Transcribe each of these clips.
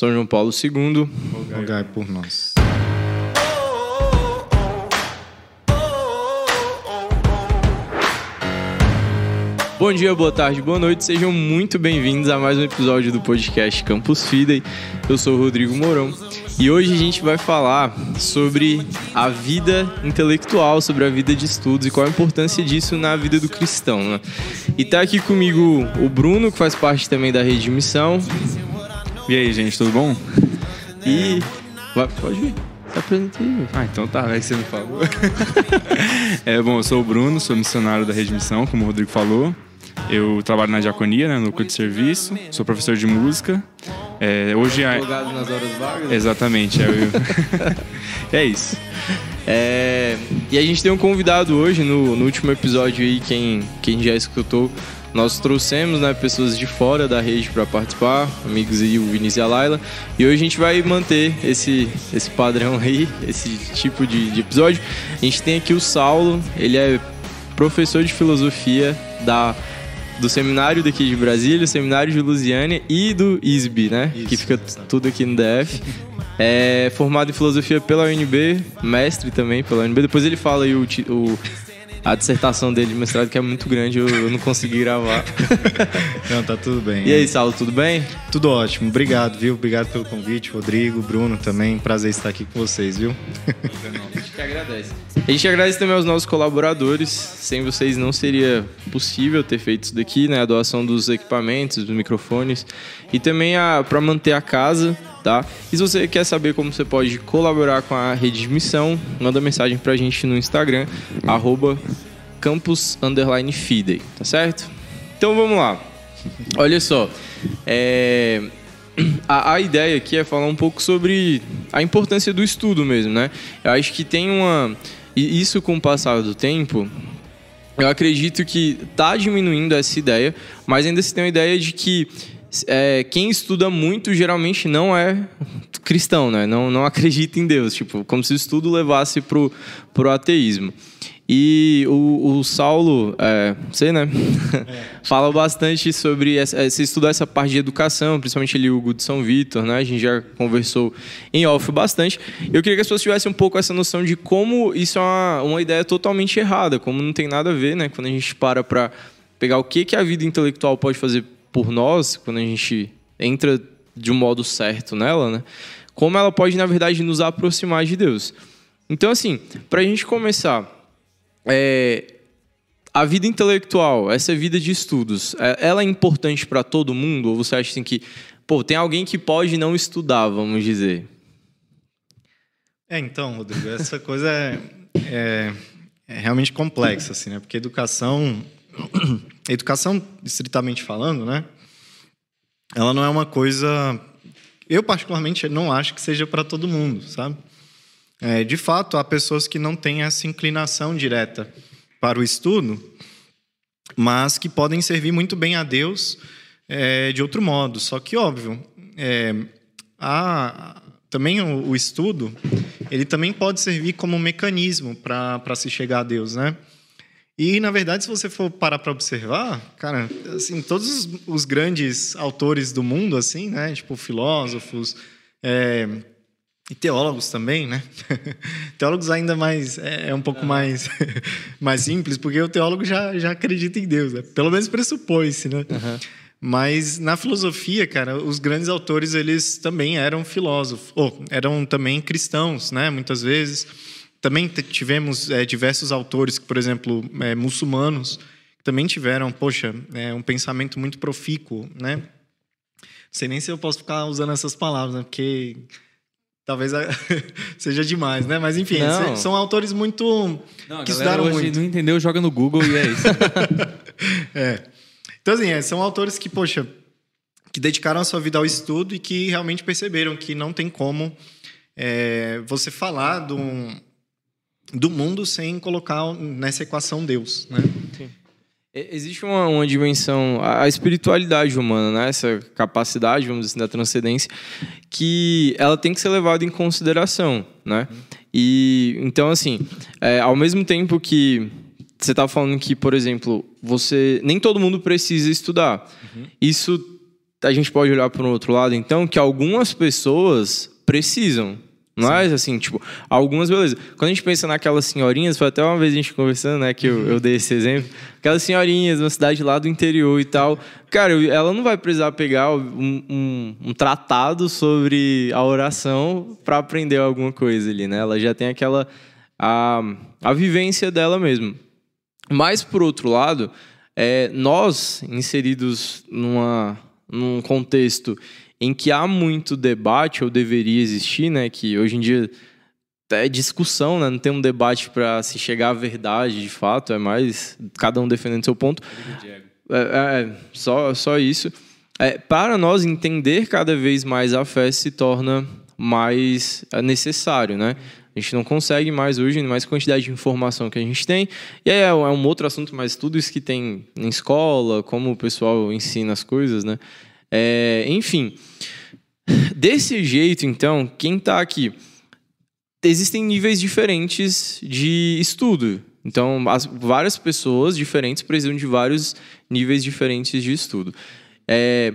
São João Paulo II. Rogai por nós. Bom dia, boa tarde, boa noite, sejam muito bem-vindos a mais um episódio do podcast Campus Fidei. Eu sou o Rodrigo Mourão e hoje a gente vai falar sobre a vida intelectual, sobre a vida de estudos e qual a importância disso na vida do cristão. Né? E tá aqui comigo o Bruno, que faz parte também da rede de missão. E aí, gente, tudo bom? E. Vai, pode vir. Se apresenta aí. Ah, então tá, que você me falou. é, bom, eu sou o Bruno, sou missionário da Rede Missão, como o Rodrigo falou. Eu trabalho na diaconia, né, no núcleo de serviço, sou professor de música. É, hoje é... Advogado nas horas vagas? Exatamente, é, eu... é isso. É, e a gente tem um convidado hoje, no, no, último episódio aí, quem, quem já escutou, nós trouxemos né, pessoas de fora da rede para participar, amigos aí, o Vinícius e a Laila. E hoje a gente vai manter esse, esse padrão aí, esse tipo de, de episódio. A gente tem aqui o Saulo, ele é professor de filosofia da do seminário daqui de Brasília, o seminário de Lusiânia e do ISB, né? Isso, que fica tudo aqui no DF. É formado em filosofia pela UNB, mestre também pela UNB. Depois ele fala aí o, o a dissertação dele de mestrado, que é muito grande, eu, eu não consegui gravar. não, tá tudo bem. E aí, Saulo, tudo bem? Tudo ótimo. Obrigado, viu? Obrigado pelo convite, Rodrigo, Bruno também. Prazer estar aqui com vocês, viu? A gente que agradece. A gente agradece também aos nossos colaboradores. Sem vocês não seria possível ter feito isso daqui, né? A doação dos equipamentos, dos microfones. E também para manter a casa tá? E se você quer saber como você pode colaborar com a rede de missão, manda mensagem pra gente no Instagram, arroba campus fidei, tá certo? Então vamos lá. Olha só, é... a, a ideia aqui é falar um pouco sobre a importância do estudo mesmo, né? Eu acho que tem uma... E isso com o passar do tempo, eu acredito que tá diminuindo essa ideia, mas ainda se tem a ideia de que é, quem estuda muito geralmente não é cristão, né? Não, não acredita em Deus, tipo, como se o estudo levasse pro, pro ateísmo. E o, o Saulo, é, sei, né? É. Fala bastante sobre essa, você estudar essa parte de educação, principalmente ali o Hugo de São Vitor, né? A gente já conversou em off bastante. Eu queria que as pessoas tivessem um pouco essa noção de como isso é uma, uma ideia totalmente errada, como não tem nada a ver, né? Quando a gente para para pegar o que, que a vida intelectual pode fazer por nós, quando a gente entra de um modo certo nela, né? Como ela pode, na verdade, nos aproximar de Deus. Então, assim, para a gente começar, é, a vida intelectual, essa vida de estudos, é, ela é importante para todo mundo? Ou você acha assim, que, pô, tem alguém que pode não estudar, vamos dizer? É, então, Rodrigo, essa coisa é, é, é realmente complexa, assim, né? Porque educação educação, estritamente falando, né? Ela não é uma coisa. Eu, particularmente, não acho que seja para todo mundo, sabe? É, de fato, há pessoas que não têm essa inclinação direta para o estudo, mas que podem servir muito bem a Deus é, de outro modo. Só que, óbvio, é, há, também o, o, estudo, ele também pode servir como um mecanismo para se chegar a Deus, né? E, na verdade, se você for parar para observar, cara, assim, todos os, os, grandes autores do mundo, assim, né? Tipo, filósofos é, e teólogos também, né? teólogos ainda mais... É, é um pouco mais, mais simples, porque o teólogo já, já acredita em Deus, né? Pelo menos pressupõe-se, né? Uhum. Mas na filosofia, cara, os grandes autores, eles também eram filósofos, ou eram também cristãos, né? Muitas vezes... Também tivemos é, diversos autores, por exemplo, é, muçulmanos, que também tiveram, poxa, é, um pensamento muito profícuo, né? Não sei nem se eu posso ficar usando essas palavras, né? Porque talvez seja demais, né? Mas enfim, não. são autores muito não, que estudaram hoje muito. Não entendeu? Joga no Google e é isso. é. Então assim, é, são autores que, poxa, que dedicaram a sua vida ao estudo e que realmente perceberam que não tem como é, você falar de um do mundo sem colocar nessa equação Deus, né? Sim. Existe uma, uma, dimensão, a espiritualidade humana, né? essa capacidade, vamos dizer assim, da transcendência, que ela tem que ser levada em consideração, né? E então, assim, é, ao mesmo tempo que você está falando que, por exemplo, você nem todo mundo precisa estudar. Uhum. Isso a gente pode olhar para um outro lado, então, que algumas pessoas precisam. Não é assim, tipo, algumas, beleza. Quando a gente pensa naquelas senhorinhas, foi até uma vez a gente conversando, né, que eu, eu dei esse exemplo. Aquelas senhorinhas, uma cidade lá do interior e tal. Cara, ela não vai precisar pegar um, um, um tratado sobre a oração para aprender alguma coisa ali, né? Ela já tem aquela. a, a vivência dela mesmo. Mas, por outro lado, é, nós, inseridos numa, num contexto em que há muito debate, ou deveria existir, né? Que hoje em dia é discussão, né? Não tem um debate para se chegar à verdade, de fato. É mais cada um defendendo seu ponto. É, é, é, só, só isso. É, para nós entender cada vez mais a fé se torna mais é, necessário, né? A gente não consegue mais hoje, mais quantidade de informação que a gente tem. E aí é, é um outro assunto, mas tudo isso que tem em escola, como o pessoal ensina as coisas, né? É, enfim, desse jeito, então, quem está aqui? Existem níveis diferentes de estudo. Então, as, várias pessoas diferentes precisam de vários níveis diferentes de estudo. É,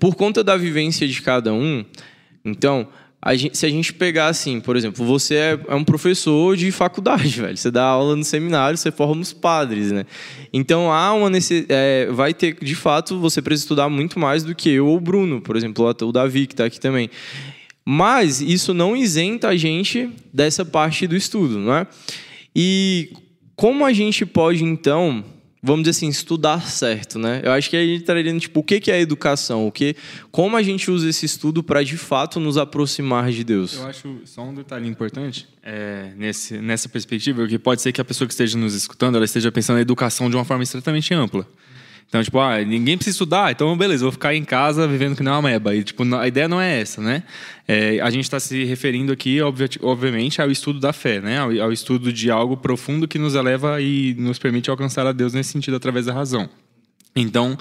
por conta da vivência de cada um, então, a gente, se a gente pegar assim, por exemplo, você é, é, um professor de faculdade, velho. Você dá aula no seminário, você forma os padres, né? Então há uma. É, vai ter, de fato, você precisa estudar muito mais do que eu ou o Bruno, por exemplo, o Davi, que está aqui também. Mas isso não isenta a gente dessa parte do estudo, não é? E como a gente pode, então, vamos dizer assim, estudar certo, né? Eu acho que aí estaria tá tipo, o que é educação? O que, como a gente usa esse estudo para de fato nos aproximar de Deus? Eu acho só um detalhe importante é, nesse, nessa perspectiva, que pode ser que a pessoa que esteja nos escutando, ela esteja pensando na educação de uma forma extremamente ampla. Então, tipo, ah, ninguém precisa estudar, então beleza, vou ficar em casa vivendo que não é uma meba. E, tipo, a ideia não é essa, né? É, a gente está se referindo aqui, obviamente, ao estudo da fé, né? Ao, ao, estudo de algo profundo que nos eleva e nos permite alcançar a Deus nesse sentido, através da razão. Então,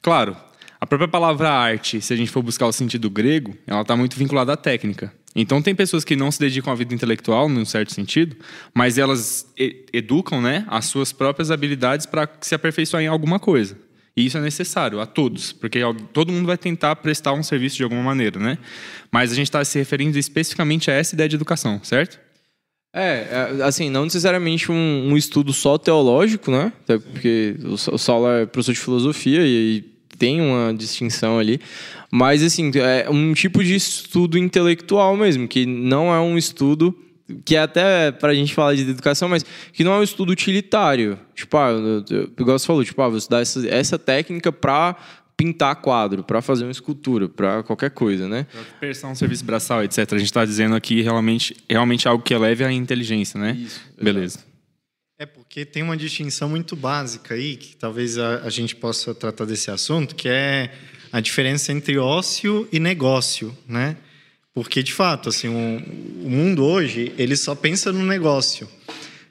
claro, a própria palavra arte, se a gente for buscar o sentido grego, ela está muito vinculada à técnica. Então tem pessoas que não se dedicam à vida intelectual, num certo sentido, mas elas educam né, as suas próprias habilidades para se aperfeiçoar em alguma coisa. E isso é necessário a todos, porque todo mundo vai tentar prestar um serviço de alguma maneira, né? Mas a gente está se referindo especificamente a essa ideia de educação, certo? É, é assim, não necessariamente um, um estudo só teológico, né? Até porque o, Saulo é professor de filosofia e, e tem uma distinção ali. Mas, assim, é um tipo de estudo intelectual mesmo, que não é um estudo que é até para a gente falar de educação, mas que não é um estudo utilitário. Tipo, ah, igual você falou, tipo, ah, vou estudar essa, essa técnica para pintar quadro, para fazer uma escultura, para qualquer coisa, né? Persão, serviço braçal, etc. A gente está dizendo aqui realmente, realmente algo que eleve a inteligência, né? Isso. Beleza. É porque tem uma distinção muito básica aí, que talvez a, a gente possa tratar desse assunto, que é a diferença entre ócio e negócio, né? Porque, de fato, assim, o, o mundo hoje, ele só pensa no negócio.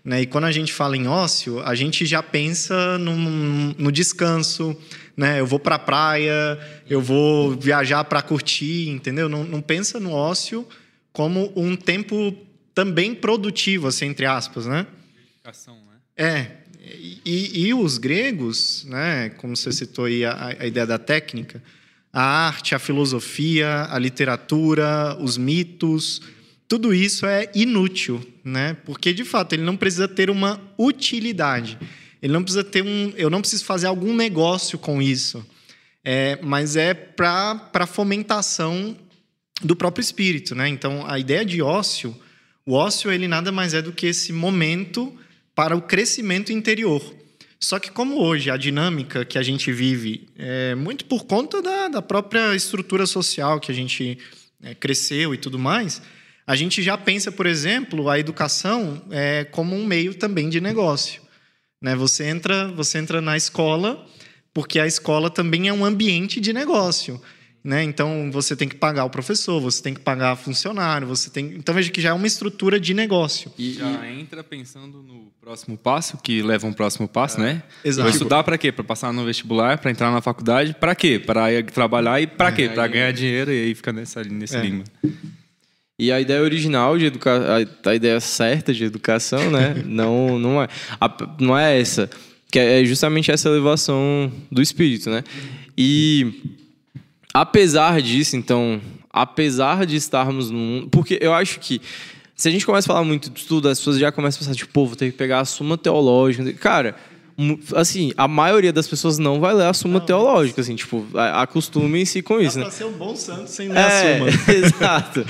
Né? E quando a gente fala em ócio, a gente já pensa no, no descanso, né? Eu vou para a praia, eu vou viajar para curtir, entendeu? Não, não pensa no ócio como um tempo também produtivo, assim, entre aspas, né? Dedicação, né? É. E, e, os gregos, né? Como você citou aí a, a ideia da técnica, a arte, a filosofia, a literatura, os mitos, tudo isso é inútil, né? Porque de fato ele não precisa ter uma utilidade. Ele não precisa ter um, eu não preciso fazer algum negócio com isso. É, mas é para fomentação do próprio espírito, né? Então a ideia de ócio, o ócio ele nada mais é do que esse momento para o crescimento interior. Só que como hoje a dinâmica que a gente vive é muito por conta da, da própria estrutura social que a gente é, cresceu e tudo mais, a gente já pensa, por exemplo, a educação é, como um meio também de negócio. Né? Você entra, você entra na escola porque a escola também é um ambiente de negócio. Né? Então você tem que pagar o professor, você tem que pagar funcionário, você tem. Então veja que já é uma estrutura de negócio. E já entra pensando no próximo passo, que leva um próximo passo, é. né? Exato. Vai estudar para quê? Para passar no vestibular, para entrar na faculdade, para quê? Para trabalhar e para quê? Para ganhar dinheiro e aí fica nessa nesse é. língua. E a ideia original de educar, a, ideia certa de educação, né? não, não é, a, não é essa, que é justamente essa elevação do espírito, né? E apesar disso, então, apesar de estarmos no mundo. Porque eu acho que se a gente começa a falar muito de tudo, as pessoas já começam a pensar, tipo, pô, vou ter que pegar a suma teológica. Cara, assim, a maioria das pessoas não vai ler a suma não, teológica, assim, tipo, acostumem-se com isso, né? Pra ser um bom santo sem ler é, a suma. Exato.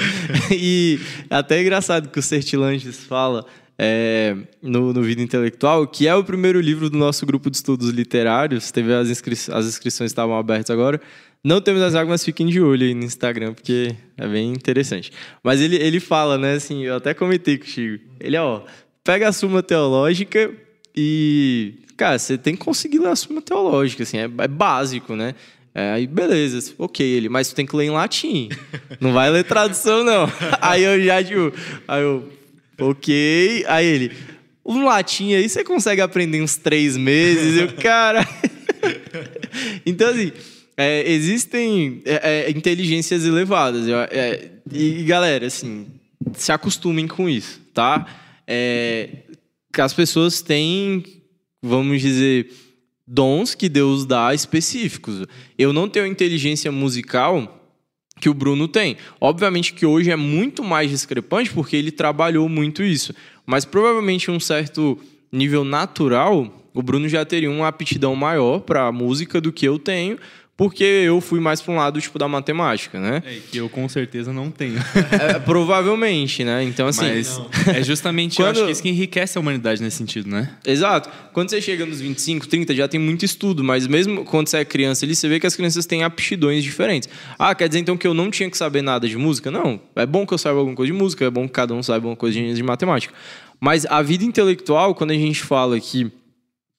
E até é engraçado que o Sertilanges fala é, no, no Vida Intelectual, que é o primeiro livro do nosso grupo de estudos literários. Teve as, inscri as inscrições estavam abertas agora. Não temos as águas, mas fiquem de olho aí no Instagram, porque é bem interessante. Mas ele, ele fala, né, assim, eu até comentei contigo. Ele, ó, pega a Suma Teológica e, cara, você tem que conseguir ler a Suma Teológica, assim, é, é básico, né? É, aí, beleza, ok, ele, mas tu tem que ler em latim. Não vai ler tradução, não. Aí eu já, tipo, aí eu, Ok. Aí ele, um latim aí você consegue aprender uns três meses. Eu, cara. então, assim, é, existem é, é, inteligências elevadas. É, e, galera, assim, se acostumem com isso, tá? É, as pessoas têm, vamos dizer, dons que Deus dá específicos. Eu não tenho inteligência musical que o Bruno tem. Obviamente que hoje é muito mais discrepante porque ele trabalhou muito isso, mas provavelmente um certo nível natural, o Bruno já teria uma aptidão maior para música do que eu tenho, porque eu fui mais para um lado tipo da matemática, né? É, que eu com certeza não tenho. É, provavelmente, né? Então assim, Mas é justamente Quando... eu acho que isso que enriquece a humanidade nesse sentido, né? Exato. Quando você chega nos 25, 30, já tem muito estudo, mas mesmo quando você é criança ali, você vê que as crianças têm aptidões diferentes. Ah, quer dizer então que eu não tinha que saber nada de música? Não. É bom que eu saiba alguma coisa de música, é bom que cada um saiba alguma coisa de, de matemática. Mas a vida intelectual, quando a gente fala que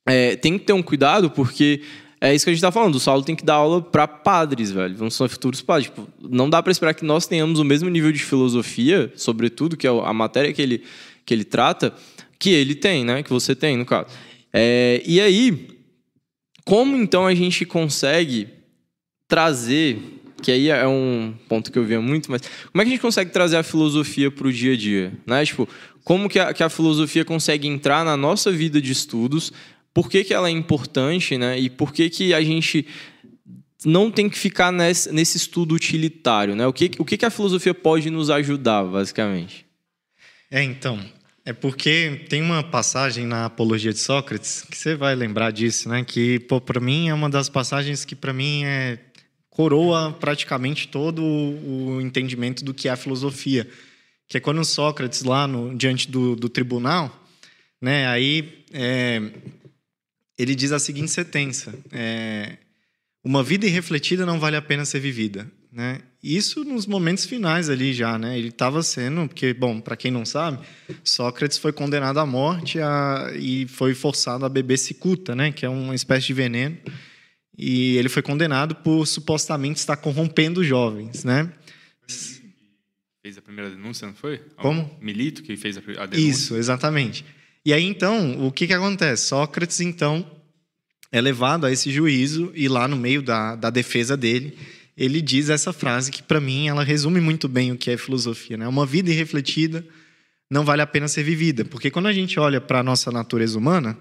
é, tem que ter um cuidado, porque é isso que a gente tá falando. O Saulo tem que dar aula para padres, velho. Vão ser futuros padres. Tipo, não dá para esperar que nós tenhamos o mesmo nível de filosofia, sobretudo, que é a matéria que ele, que ele trata, que ele tem, né? Que você tem, no caso. É, e aí, como então a gente consegue trazer, que aí é um ponto que eu via muito, mas como é que a gente consegue trazer a filosofia para o dia a dia? Né? Tipo, como que a, que a filosofia consegue entrar na nossa vida de estudos por que, que ela é importante, né? E por que, que a gente não tem que ficar nesse, nesse estudo utilitário, né? O que, o que, que a filosofia pode nos ajudar, basicamente? É, então, é porque tem uma passagem na Apologia de Sócrates que você vai lembrar disso, né? Que, para mim é uma das passagens que para mim é coroa praticamente todo o entendimento do que é a filosofia, que é quando Sócrates lá no, diante do, do tribunal, né? Aí é, ele diz a seguinte sentença: é, uma vida irrefletida não vale a pena ser vivida, né? Isso nos momentos finais ali já, né? Ele estava sendo, porque bom, para quem não sabe, Sócrates foi condenado à morte a, e foi forçado a beber cicuta, né? Que é uma espécie de veneno. E ele foi condenado por supostamente estar corrompendo jovens, né? Fez a primeira denúncia, não foi? Como? Milito que fez a denúncia. Isso, exatamente. E aí, então, o que, que acontece? Sócrates, então, é levado a esse juízo e lá no meio da, da defesa dele, ele diz essa frase que, para mim, ela resume muito bem o que é filosofia. Né? Uma vida irrefletida não vale a pena ser vivida. Porque quando a gente olha para a nossa natureza humana,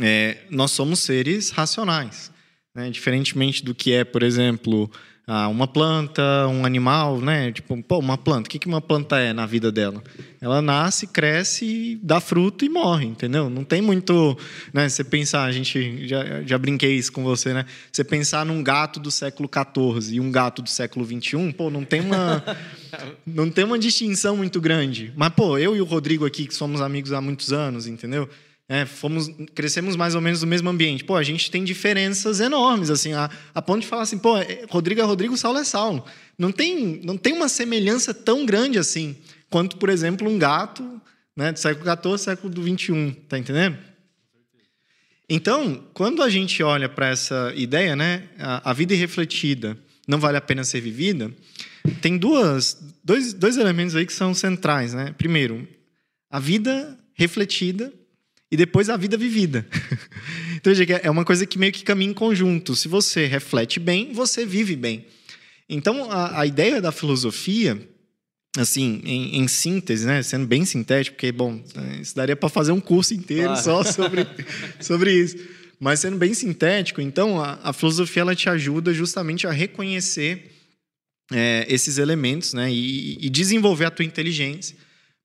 é, nós somos seres racionais. Né? Diferentemente do que é, por exemplo, ah, uma planta, um animal, né? Tipo, pô, uma planta. O que uma planta é na vida dela? Ela nasce, cresce, dá fruto e morre, entendeu? Não tem muito, né? Você pensar, a gente já, já brinquei isso com você, né? Você pensar num gato do século XIV e um gato do século XXI, pô, não tem uma, não tem uma distinção muito grande. Mas pô, eu e o Rodrigo aqui que somos amigos há muitos anos, entendeu? É, fomos, crescemos mais ou menos no mesmo ambiente. Pô, a gente tem diferenças enormes, assim, a, a ponto de falar assim, pô, é, Rodrigo é Rodrigo, Saulo é Saulo. Não tem, não tem uma semelhança tão grande assim, quanto, por exemplo, um gato né, do século XIV, século XXI, tá entendendo? Então, quando a gente olha para essa ideia, né, a, a, vida irrefletida não vale a pena ser vivida, tem duas, dois, dois elementos aí que são centrais. Né? Primeiro, a vida refletida e depois a vida vivida. então, é uma coisa que meio que caminha em conjunto. Se você reflete bem, você vive bem. Então, a, a ideia da filosofia, assim, em, em, síntese, né, sendo bem sintético, porque, bom, isso daria para fazer um curso inteiro claro. só sobre, sobre isso. Mas sendo bem sintético, então a, a filosofia ela te ajuda justamente a reconhecer é, esses elementos, né? E, e desenvolver a tua inteligência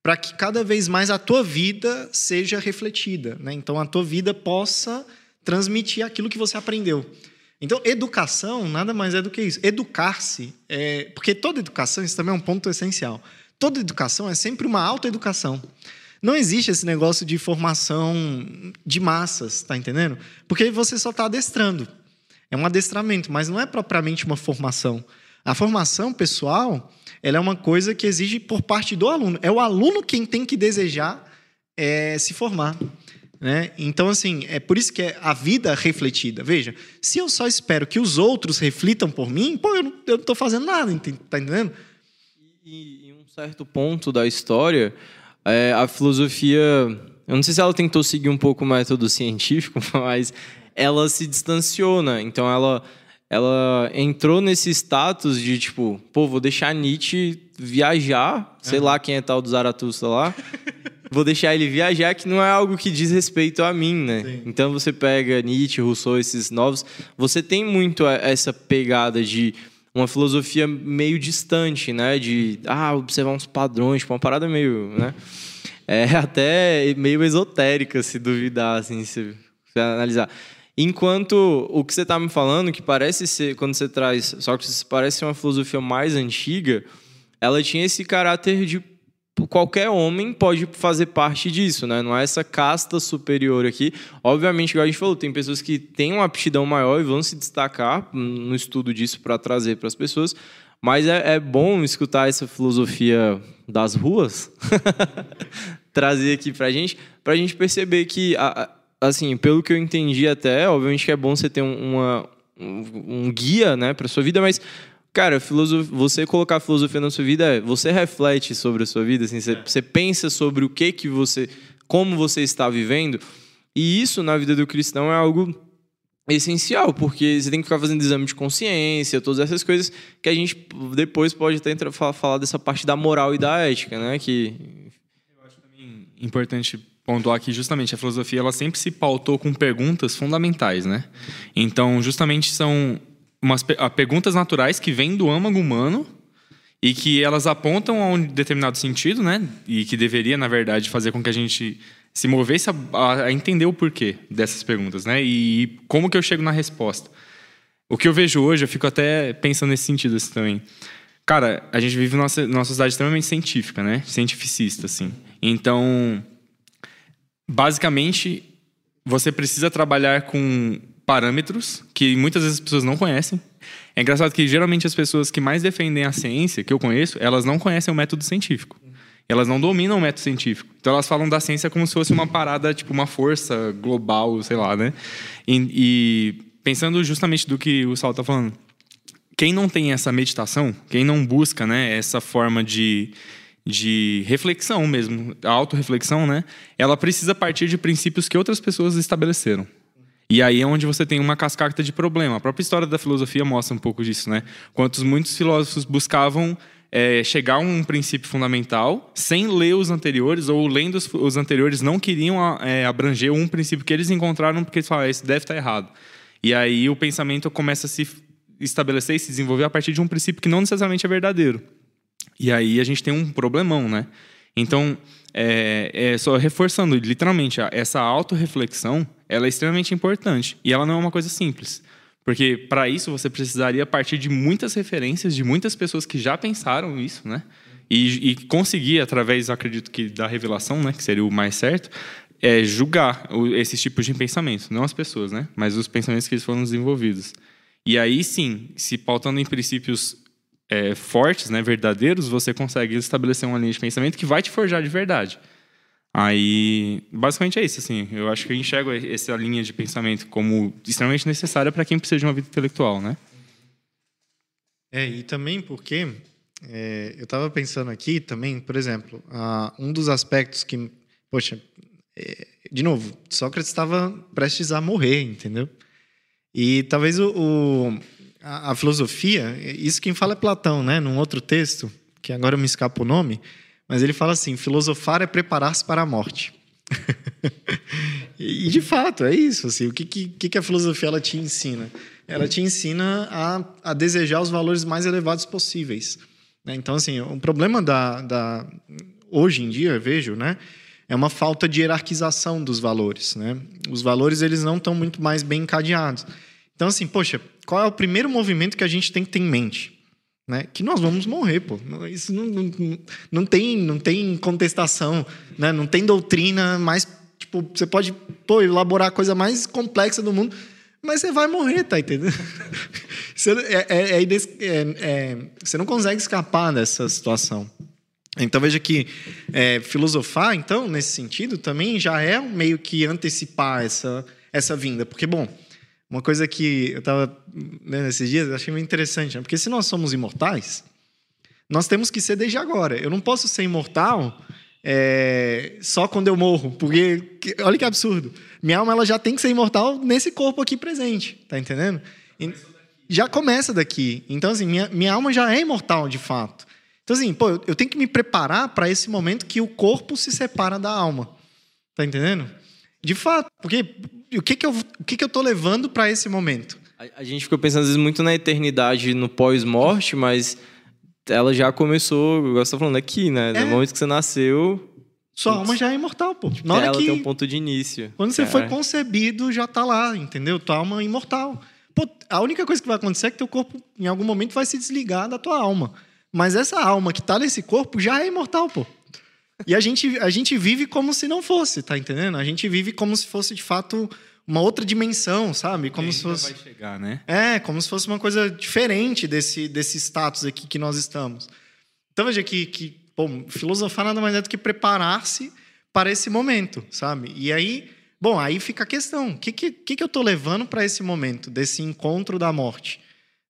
para que cada vez mais a tua vida seja refletida, né? Então a tua vida possa transmitir aquilo que você aprendeu. Então, educação nada mais é do que isso. Educar-se, é, porque toda educação, isso também é um ponto essencial. Toda educação é sempre uma autoeducação. Não existe esse negócio de formação de massas, tá entendendo? Porque você só está adestrando. É um adestramento, mas não é propriamente uma formação. A formação pessoal, ela é uma coisa que exige por parte do aluno. É o aluno quem tem que desejar é, se formar. Né? Então, assim, é por isso que é a vida refletida. Veja, se eu só espero que os outros reflitam por mim, pô, eu não estou fazendo nada, tá entendendo? E, em um certo ponto da história, é, a filosofia. Eu não sei se ela tentou seguir um pouco o método científico, mas ela se distanciou, né? Então ela, ela entrou nesse status de tipo, pô, vou deixar Nietzsche viajar, sei uhum. lá quem é tal do Zaratustra lá. vou deixar ele viajar, que não é algo que diz respeito a mim, né? Sim. Então você pega Nietzsche, Rousseau, esses novos, você tem muito essa pegada de uma filosofia meio distante, né? De ah, observar uns padrões, tipo, uma parada meio, né? É até meio esotérica, se duvidar, assim, se, se analisar. Enquanto o que você está me falando, que parece ser, quando você traz só que parece ser uma filosofia mais antiga, ela tinha esse caráter de qualquer homem pode fazer parte disso, né? Não é essa casta superior aqui. Obviamente, igual a gente falou, tem pessoas que têm uma aptidão maior e vão se destacar no estudo disso para trazer para as pessoas. Mas é, é, bom escutar essa filosofia das ruas, trazer aqui para a gente, para a gente perceber que, assim, pelo que eu entendi até, obviamente que é bom você ter uma, um, um guia, né, para sua vida, mas Cara, você colocar filosofia na sua vida é você reflete sobre a sua vida, assim, você, você pensa sobre o que que você, como você está vivendo, e isso na vida do cristão é algo essencial, porque você tem que ficar fazendo exame de consciência, todas essas coisas que a gente depois pode até entrar, falar dessa parte da moral e da ética, né? Que eu acho também importante pontuar que justamente a filosofia ela sempre se pautou com perguntas fundamentais, né? Então, justamente são umas perguntas naturais que vêm do âmago humano e que elas apontam a um determinado sentido, né? E que deveria, na verdade, fazer com que a gente se movesse a, a entender o porquê dessas perguntas, né? E como que eu chego na resposta. O que eu vejo hoje, eu fico até pensando nesse sentido assim, também. Cara, a gente vive numa, numa sociedade extremamente científica, né? Cientificista, assim. Então, basicamente, você precisa trabalhar com parâmetros que muitas vezes as pessoas não conhecem. É engraçado que geralmente as pessoas que mais defendem a ciência, que eu conheço, elas não conhecem o método científico. Elas não dominam o método científico. Então elas falam da ciência como se fosse uma parada, tipo uma força global, sei lá, né? E, e pensando justamente do que o Sal está falando, quem não tem essa meditação, quem não busca, né, essa forma de de reflexão mesmo, a autorreflexão, né? Ela precisa partir de princípios que outras pessoas estabeleceram. E aí é onde você tem uma cascata de problema. A própria história da filosofia mostra um pouco disso, né? Quantos muitos filósofos buscavam é, chegar a um princípio fundamental sem ler os anteriores, ou lendo os, os anteriores não queriam é, abranger um princípio que eles encontraram porque eles falaram, esse deve estar errado. E aí o pensamento começa a se estabelecer e se desenvolver a partir de um princípio que não necessariamente é verdadeiro. E aí a gente tem um problemão, né? Então, é, é, só reforçando, literalmente, essa autorreflexão, ela é extremamente importante. E ela não é uma coisa simples. Porque, para isso, você precisaria partir de muitas referências, de muitas pessoas que já pensaram isso, né? E, e conseguir, através, acredito que, da revelação, né? Que seria o mais certo, é julgar esses tipos de pensamento. Não as pessoas, né? Mas os pensamentos que eles foram desenvolvidos. E aí, sim, se pautando em princípios é, fortes, né, verdadeiros, você consegue estabelecer uma linha de pensamento que vai te forjar de verdade. Aí, basicamente é isso, assim. Eu acho que eu enxergo essa linha de pensamento como extremamente necessária para quem precisa de uma vida intelectual, né? É, e também porque é, eu estava pensando aqui também, por exemplo, uh, um dos aspectos que, poxa, é, de novo, Sócrates estava prestes a morrer, entendeu? E talvez o, o a, a, filosofia, isso quem fala é Platão, né? Num outro texto, que agora me escapa o nome, mas ele fala assim: filosofar é preparar-se para a morte. e, de fato, é isso. Assim, o que, que, que a filosofia ela te ensina? Ela te ensina a, a desejar os valores mais elevados possíveis. Né? Então, assim, o problema da, da... Hoje em dia, eu vejo, né? É uma falta de hierarquização dos valores, né? Os valores, eles não estão muito mais bem encadeados. Então, assim, poxa, qual é o primeiro movimento que a gente tem que ter em mente? Né? Que nós vamos morrer, pô. Isso não, não, não, tem, não tem contestação, né? Não tem doutrina mais... Tipo, você pode pô, elaborar a coisa mais complexa do mundo, mas você vai morrer, tá entendendo? Você, é, é, é, é, você não consegue escapar dessa situação. Então veja que é, filosofar, então, nesse sentido, também já é meio que antecipar essa, essa vinda. Porque, bom, uma coisa que eu estava lendo esses dias, achei muito interessante, né? porque se nós somos imortais, nós temos que ser desde agora. Eu não posso ser imortal é, só quando eu morro, porque olha que absurdo. Minha alma ela já tem que ser imortal nesse corpo aqui presente, tá entendendo? E, já começa daqui. Então assim, minha, minha alma já é imortal de fato. Então assim, pô, eu, eu tenho que me preparar para esse momento que o corpo se separa da alma. Tá entendendo? De fato, porque o que que eu, o que que eu tô levando para esse momento? A, a gente fica pensando às vezes muito na eternidade, no pós-morte, mas ela já começou, igual você tá falando aqui, né? No é. momento que você nasceu. Sua putz, alma já é imortal, pô. Tipo, Na hora ela que, tem um ponto de início. Quando você foi concebido, já tá lá, entendeu? Tua alma é imortal. Pô, a única coisa que vai acontecer é que teu corpo, em algum momento, vai se desligar da tua alma. Mas essa alma que tá nesse corpo já é imortal, pô. E a gente, a gente vive como se não fosse, tá entendendo? A gente vive como se fosse, de fato, uma outra dimensão, sabe? Como se fosse. Vai chegar, né? É, como se fosse uma coisa diferente desse, desse status aqui que nós estamos. Então veja que, que bom, filosofar nada mais é do que preparar-se para esse momento, sabe? E aí, bom, aí fica a questão: o que, que, que eu estou levando para esse momento, desse encontro da morte?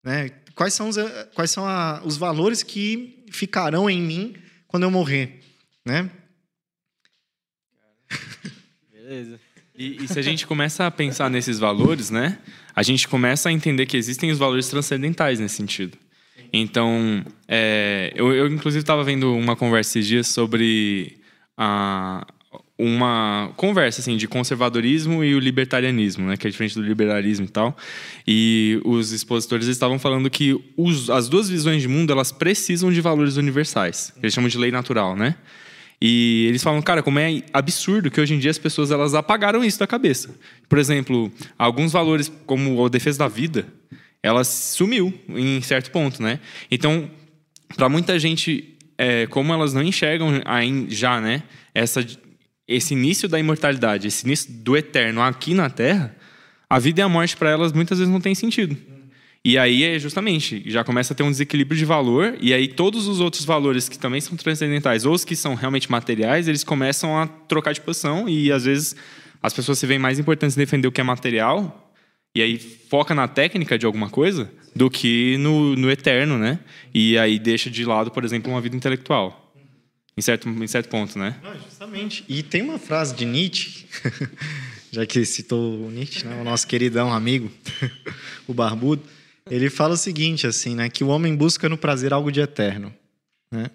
Né? Quais são, os, quais são a, os valores que ficarão em mim quando eu morrer? Né? Beleza. E, e, se a gente começa a pensar nesses valores, né? A gente começa a entender que existem os valores transcendentais nesse sentido. Então, é, eu, eu, inclusive estava vendo uma conversa esses dias sobre a, uma conversa assim de conservadorismo e o libertarianismo, né, que é diferente do liberalismo e tal. E os expositores estavam falando que os, as duas visões de mundo elas precisam de valores universais, que eles chamam de lei natural, né? E eles falam, cara, como é absurdo que hoje em dia as pessoas elas apagaram isso da cabeça. Por exemplo, alguns valores como a defesa da vida, ela sumiu em certo ponto, né? Então, para muita gente, é, como elas não enxergam já, né, essa, esse início da imortalidade, esse início do eterno aqui na Terra, a vida e a morte para elas muitas vezes não tem sentido. E aí é justamente, já começa a ter um desequilíbrio de valor, e aí todos os outros valores que também são transcendentais, ou os que são realmente materiais, eles começam a trocar de posição, e às vezes as pessoas se veem mais importantes em defender o que é material, e aí foca na técnica de alguma coisa, do que no, no eterno, né? E aí deixa de lado, por exemplo, uma vida intelectual. Em certo, em certo ponto, né? Não, justamente. E tem uma frase de Nietzsche, já que citou o Nietzsche, né? o nosso queridão amigo, o Barbudo, ele fala o seguinte, assim, né? Que o homem busca no prazer algo de eterno. Né?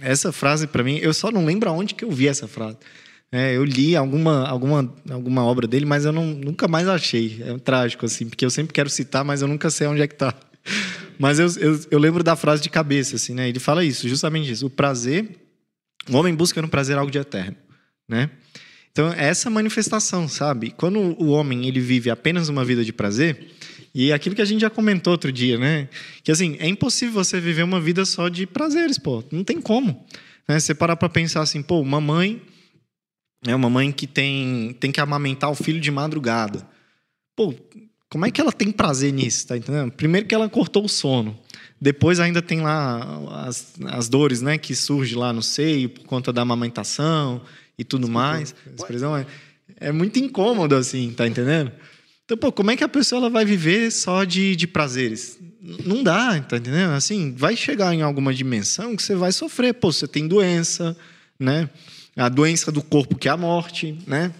Essa frase, para mim, eu só não lembro aonde que eu vi essa frase. É, eu li alguma, alguma, alguma obra dele, mas eu não, nunca mais achei. É trágico, assim, porque eu sempre quero citar, mas eu nunca sei onde é que está. Mas eu, eu, eu, lembro da frase de cabeça, assim, né? Ele fala isso, justamente isso. O prazer, o homem busca no prazer algo de eterno, né? Então, é essa manifestação, sabe? Quando o homem ele vive apenas uma vida de prazer, e aquilo que a gente já comentou outro dia, né? Que assim, é impossível você viver uma vida só de prazeres, pô. Não tem como. Né? Você parar para pensar assim, pô, uma mãe. É uma mãe que tem, tem que amamentar o filho de madrugada. Pô, como é que ela tem prazer nisso, tá entendendo? Primeiro que ela cortou o sono. Depois ainda tem lá as, as dores, né, que surge lá no seio por conta da amamentação e tudo mais. expressão é, é muito incômodo assim, tá entendendo? Então, pô, como é que a pessoa ela vai viver só de, de prazeres? Não dá, tá entendendo? Assim, vai chegar em alguma dimensão que você vai sofrer. Pô, você tem doença, né? A doença do corpo que é a morte, né?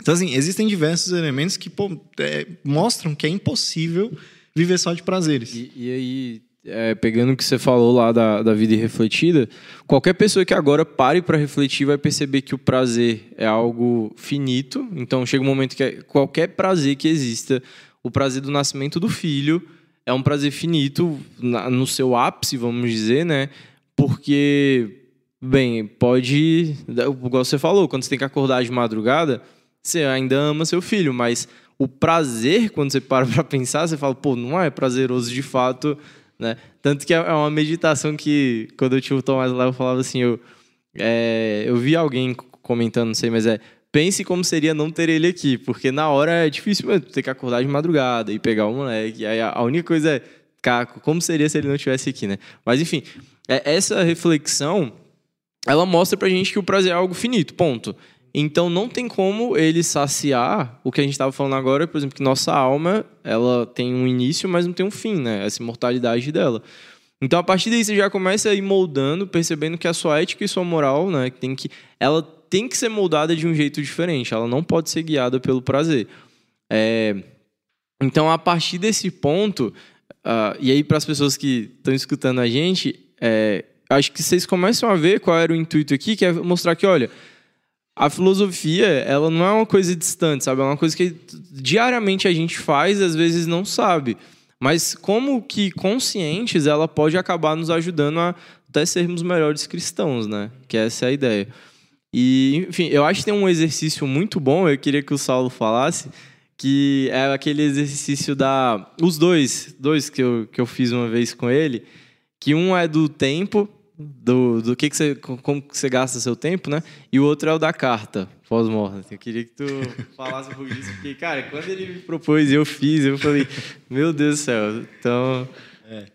Então, assim, existem diversos elementos que pô, é, mostram que é impossível viver só de prazeres. E, e aí, é, pegando o que você falou lá da, da vida irrefletida, qualquer pessoa que agora pare para refletir vai perceber que o prazer é algo finito. Então chega um momento que é, qualquer prazer que exista, o prazer do nascimento do filho é um prazer finito na, no seu ápice, vamos dizer, né? Porque, bem, pode. Igual você falou, quando você tem que acordar de madrugada, você ainda ama seu filho, mas o prazer, quando você para para pensar, você fala, pô, não é prazeroso de fato né? Tanto que é, é uma meditação que, quando eu tinha o Tomás lá, eu falava assim, eu, é, eu vi alguém comentando, não sei, mas é, pense como seria não ter ele aqui, porque na hora é difícil mano, ter que acordar de madrugada e pegar o moleque, aí a, a única coisa é, Caco, como seria se ele não estivesse aqui, né? Mas enfim, é, essa reflexão, ela mostra pra gente que o prazer é algo finito, ponto. Então não tem como ele saciar o que a gente estava falando agora, por exemplo, que nossa alma ela tem um início, mas não tem um fim, né? Essa imortalidade dela. Então a partir daí você já começa a ir moldando, percebendo que a sua ética e sua moral, né, tem que ela tem que ser moldada de um jeito diferente. Ela não pode ser guiada pelo prazer. É... Então a partir desse ponto, uh, e aí para as pessoas que estão escutando a gente, é... acho que vocês começam a ver qual era o intuito aqui, que é mostrar que olha a filosofia, ela não é uma coisa distante, sabe? É uma coisa que diariamente a gente faz, às vezes não sabe. Mas como que conscientes, ela pode acabar nos ajudando a até sermos melhores cristãos, né? Que essa é a ideia. E, enfim, eu acho que tem um exercício muito bom, eu queria que o Saulo falasse, que é aquele exercício da... Os dois, dois que eu, que eu fiz uma vez com ele, que um é do tempo do, do que, que você, como que você gasta seu tempo, né? E o outro é o da carta pós-mortem. Eu queria que tu falasse um pouco disso, porque, cara, quando ele me propôs e eu fiz, eu falei, meu Deus do céu. Então. É,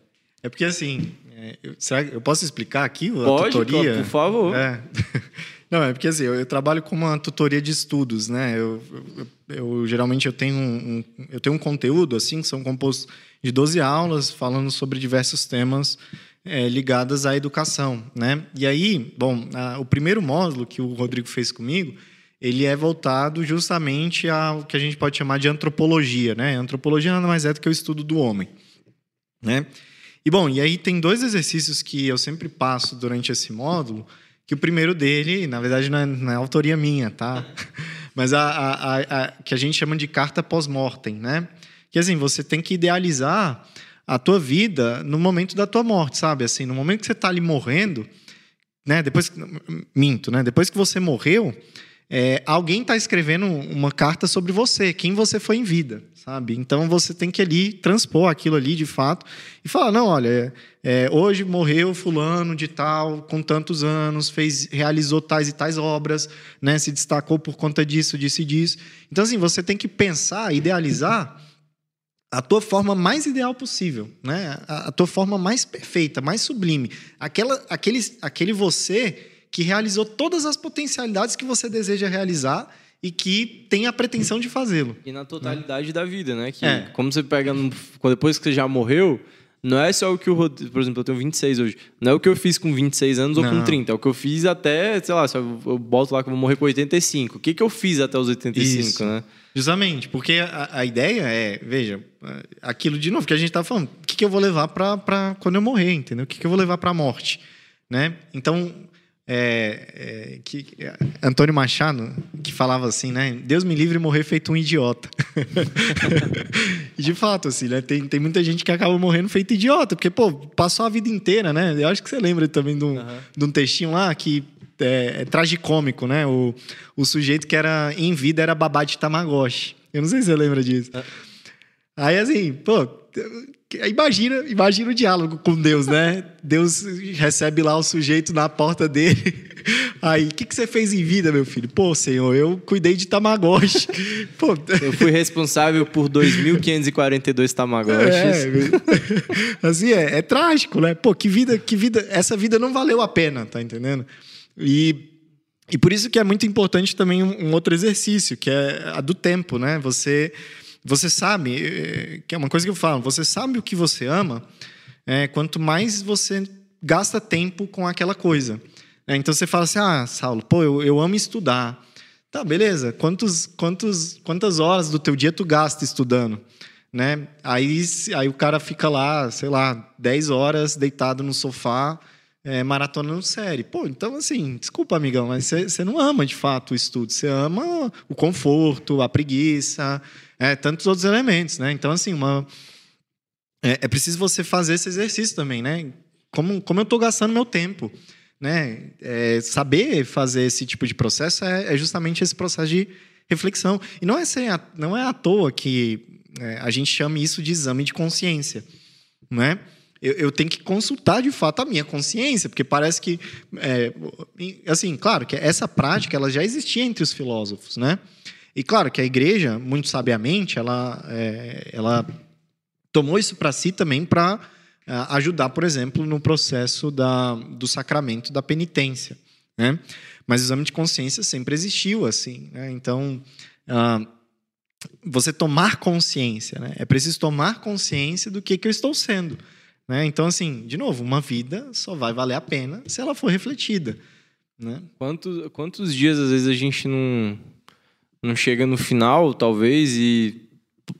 é porque assim, é, eu, será que eu posso explicar aqui a Pode, tutoria? por favor. É. Não, é porque assim, eu, eu, trabalho com uma tutoria de estudos, né? Eu, eu, eu geralmente eu tenho um, um, eu tenho um conteúdo assim que são compostos de 12 aulas falando sobre diversos temas é, ligadas à educação, né? E aí, bom, a, o primeiro módulo que o Rodrigo fez comigo, ele é voltado justamente ao que a gente pode chamar de antropologia, né? Antropologia nada mais é do que o estudo do homem, né? E bom, e aí tem dois exercícios que eu sempre passo durante esse módulo, que o primeiro dele, na verdade, não é, não é autoria minha, tá? Mas a, a, a, que a gente chama de carta pós-mortem, né? Que assim, você tem que idealizar a tua vida no momento da tua morte, sabe? Assim, no momento que você está ali morrendo, né? Depois minto, né? Depois que você morreu, é, alguém está escrevendo uma carta sobre você, quem você foi em vida, sabe? Então você tem que ali transpor aquilo ali de fato e falar, não, olha, é, hoje morreu fulano de tal, com tantos anos, fez, realizou tais e tais obras, né? Se destacou por conta disso, disso e disso. Então assim, você tem que pensar, idealizar a tua forma mais ideal possível, né? A, a, tua forma mais perfeita, mais sublime, aquela, aquele, aquele você que realizou todas as potencialidades que você deseja realizar e que tem a pretensão de fazê-lo. E na totalidade né? da vida, né? Que é. como você pega no, depois que você já morreu, não é só o que o Rodrigo, por exemplo, eu tenho 26 hoje. Não é o que eu fiz com 26 anos ou não. com 30. É o que eu fiz até, sei lá, eu boto lá que eu vou morrer com 85. O que, que eu fiz até os 85, Isso. né? Justamente, porque a, a, ideia é, veja, aquilo de novo que a gente estava falando, o que, que eu vou levar para quando eu morrer, entendeu? O que, que eu vou levar para a morte, né? Então, é, é, que, é, Antônio Machado, que falava assim, né? Deus me livre morrer feito um idiota. de fato, assim, né? Tem, tem muita gente que acaba morrendo feito idiota, porque, pô, passou a vida inteira, né? Eu acho que você lembra também de um, uhum. de um textinho lá que é, é tragicômico, né? O, o sujeito que era em vida era babá de Tamagotchi. Eu não sei se você lembra disso. É. Aí, assim, pô, Imagina, imagina o diálogo com Deus, né? Deus recebe lá o sujeito na porta dele. Aí, o que, que você fez em vida, meu filho? Pô, Senhor, eu cuidei de Tamagotchi. Pô. Eu fui responsável por 2.542 Tamagotchis. É, assim, é, é trágico, né? Pô, que vida, que vida. Essa vida não valeu a pena, tá entendendo? E e por isso que é muito importante também um, um outro exercício, que é a do tempo, né? Você você sabe, eh, que é uma coisa que eu falo, você sabe o que você ama é, quanto mais você gasta tempo com aquela coisa. É, então você fala assim: ah, Saulo, pô, eu, eu amo estudar. Tá, beleza. Quantos, quantos, quantas horas do teu dia tu gasta estudando? né? Aí, aí o cara fica lá, sei lá, 10 horas deitado no sofá, é, maratonando série. Pô, então assim, desculpa, amigão, mas você não ama de fato o estudo, você ama o conforto, a preguiça, é, tantos outros elementos, né? Então, assim, uma, é, é preciso você fazer esse exercício também, né? Como, como eu estou gastando meu tempo. Né? É, saber fazer esse tipo de processo é, é, justamente esse processo de reflexão. E não é, sem, não é à toa que é, a gente chama isso de exame de consciência. Né? Eu, eu, tenho que consultar de fato a minha consciência, porque parece que. É, assim, claro que essa prática ela já existia entre os filósofos. Né? E claro que a igreja, muito sabiamente, ela, é, ela tomou isso para si também para é, ajudar, por exemplo, no processo da, do sacramento da penitência. Né? Mas o exame de consciência sempre existiu assim. Né? Então, uh, você tomar consciência, né? é preciso tomar consciência do que, que eu estou sendo. Né? Então, assim, de novo, uma vida só vai valer a pena se ela for refletida. Né? Quantos, quantos dias, às vezes, a gente não, não chega no final, talvez, e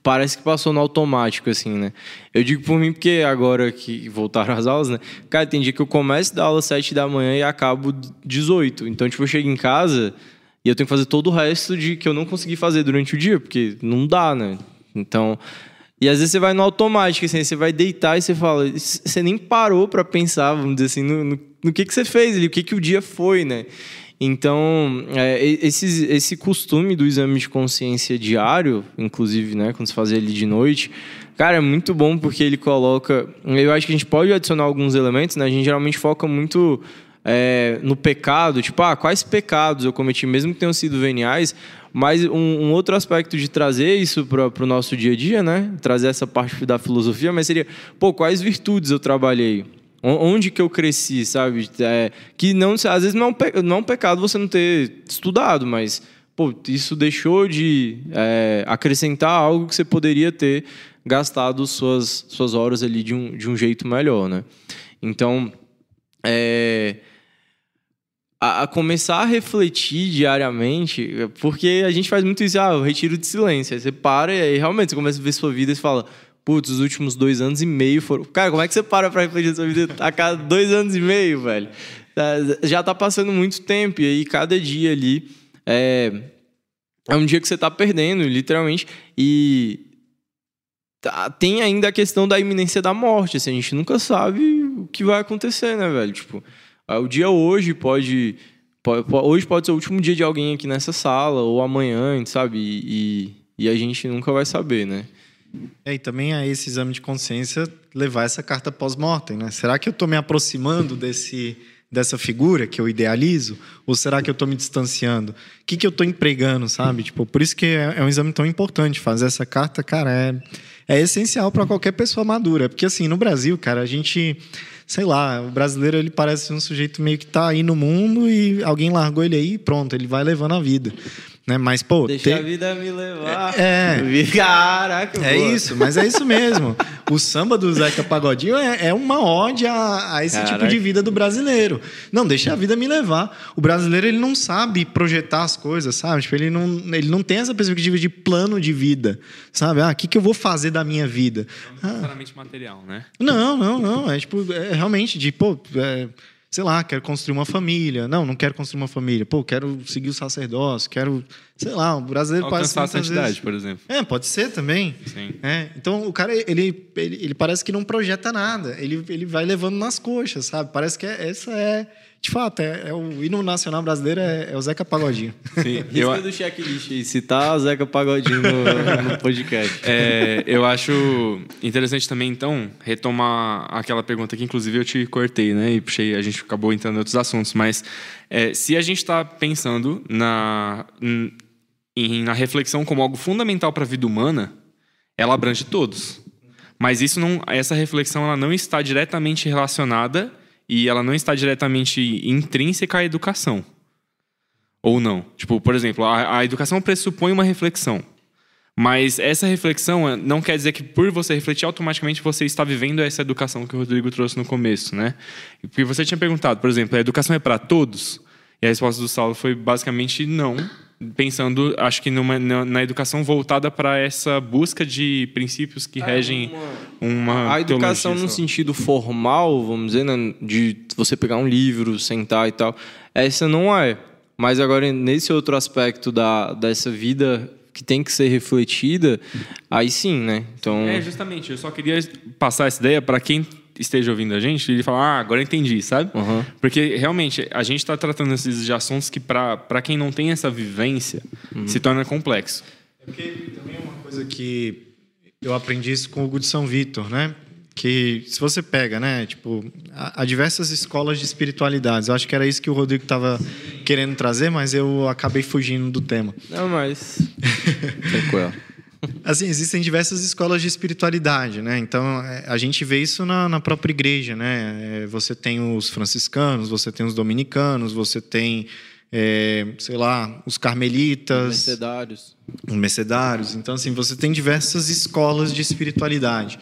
parece que passou no automático, assim, né? Eu digo por mim porque agora que voltaram as aulas, né? Cara, tem dia que eu começo da aula às 7 da manhã e acabo 18. Então, tipo, eu chego em casa e eu tenho que fazer todo o resto de que eu não consegui fazer durante o dia, porque não dá, né? Então... E às vezes você vai no automático, assim, você vai deitar e você fala... Você nem parou para pensar, vamos dizer assim, no, no, no que, que você fez ali, o que, que o dia foi, né? Então, é, esse, esse costume do exame de consciência diário, inclusive, né, quando se fazia ele de noite, cara, é muito bom porque ele coloca. Eu acho que a gente pode adicionar alguns elementos, né? A gente geralmente foca muito é, no pecado, tipo, ah, quais pecados eu cometi, mesmo que tenham sido veniais, mas um, um outro aspecto de trazer isso para o nosso dia a dia, né? Trazer essa parte da filosofia, mas seria, pô, quais virtudes eu trabalhei? Onde que eu cresci, sabe? É, que não, às vezes não é, um, não é um pecado você não ter estudado, mas pô, isso deixou de é, acrescentar algo que você poderia ter gastado suas, suas horas ali de um, de um jeito melhor, né? Então, é, a, a, começar a refletir diariamente, porque a gente faz muito isso, ah, o retiro de silêncio. Aí você para e aí realmente você começa a ver sua vida e fala, Putz, os últimos dois anos e meio foram. Cara, como é que você para pra refletir sua vida a cada dois anos e meio, velho? Tá, já tá passando muito tempo, e aí cada dia ali é, é um dia que você tá perdendo, literalmente. E tá, tem ainda a questão da iminência da morte. Assim, a gente nunca sabe o que vai acontecer, né, velho? Tipo, ah, o dia hoje pode, pode, Hoje pode ser o último dia de alguém aqui nessa sala, ou amanhã, sabe? E, e, e a gente nunca vai saber, né? É, e também a esse exame de consciência levar essa carta pós-mortem, né? Será que eu estou me aproximando desse dessa figura que eu idealizo? Ou será que eu estou me distanciando? O que, que eu estou empregando, sabe? Tipo, por isso que é, é, um exame tão importante. Fazer essa carta, cara, é, é essencial para qualquer pessoa madura. Porque, assim, no Brasil, cara, a gente... Sei lá, o brasileiro, ele parece um sujeito meio que está aí no mundo e alguém largou ele aí e pronto, ele vai levando a vida. Né? Mas, pô. Deixa ter... a vida me levar. É. Caraca, É boa. isso, mas é isso mesmo. o samba do Zeca Pagodinho é, é uma ode a, a esse Caraca. tipo de vida do brasileiro. Não, deixa a vida me levar. O brasileiro, ele não sabe projetar as coisas, sabe? Tipo, ele, não, ele não tem essa perspectiva de plano de vida, sabe? Ah, o que, que eu vou fazer da minha vida? Não necessariamente ah. material, né? Não, não, não. É tipo, é realmente de, pô. É, sei lá, quero construir uma família. Não, não quero construir uma família. Pô, quero seguir o sacerdócio, quero, sei lá, o brasileiro Alcançar parece... Alcançar a santidade, por exemplo. É, pode ser também. Sim. É, então, o cara, ele, ele, ele parece que não projeta nada. Ele, ele vai levando nas coxas, sabe? Parece que é, essa é de fato, é, é, o hino nacional brasileiro é, é o Zeca Pagodinho. Sim, eu... do checklist aí, citar o Zeca Pagodinho no, no podcast. É, eu acho interessante também, então, retomar aquela pergunta que, inclusive, eu te cortei, né? E puxei, a gente acabou entrando em outros assuntos. Mas é, se a gente está pensando na, em, na reflexão como algo fundamental para a vida humana, ela abrange todos. Mas isso não, essa reflexão ela não está diretamente relacionada e ela não está diretamente intrínseca à educação. Ou não. Tipo, por exemplo, a, a educação pressupõe uma reflexão. Mas essa reflexão eh, não quer dizer que por você refletir automaticamente você está vivendo essa educação que o Rodrigo trouxe no começo, né? Porque você tinha perguntado, por exemplo, a educação é para todos? E a resposta do Saulo foi basicamente não, pensando, acho que numa, na, na educação voltada para essa busca de princípios que regem uma, A educação teologia, no sentido formal, vamos dizer, né, de você pegar um livro, sentar e tal, essa não é. Mas agora, nesse outro aspecto da, dessa vida que tem que ser refletida, aí sim, né? Então, É, justamente. Eu só queria passar essa ideia para quem esteja ouvindo a gente e falar, ah, agora eu entendi, sabe? Uhum. Porque realmente a gente está tratando esses de assuntos que para quem não tem essa vivência se torna complexo. É porque também é uma coisa que eu aprendi isso com o Hugo de São Vitor, né? Que se você pega, né? Tipo, há há diversas escolas de espiritualidades. Eu acho que era isso que o Rodrigo estava querendo trazer, mas eu acabei fugindo do tema. não, mas. Tranquilo. Assim, existem diversas escolas de espiritualidade, né? Então, é, a gente vê isso na, na própria igreja, né? É, Você tem os franciscanos, você tem os dominicanos, você tem, é, sei lá, os carmelitas, Mercedários. os mercedários. Então, assim, você tem diversas escolas de espiritualidade.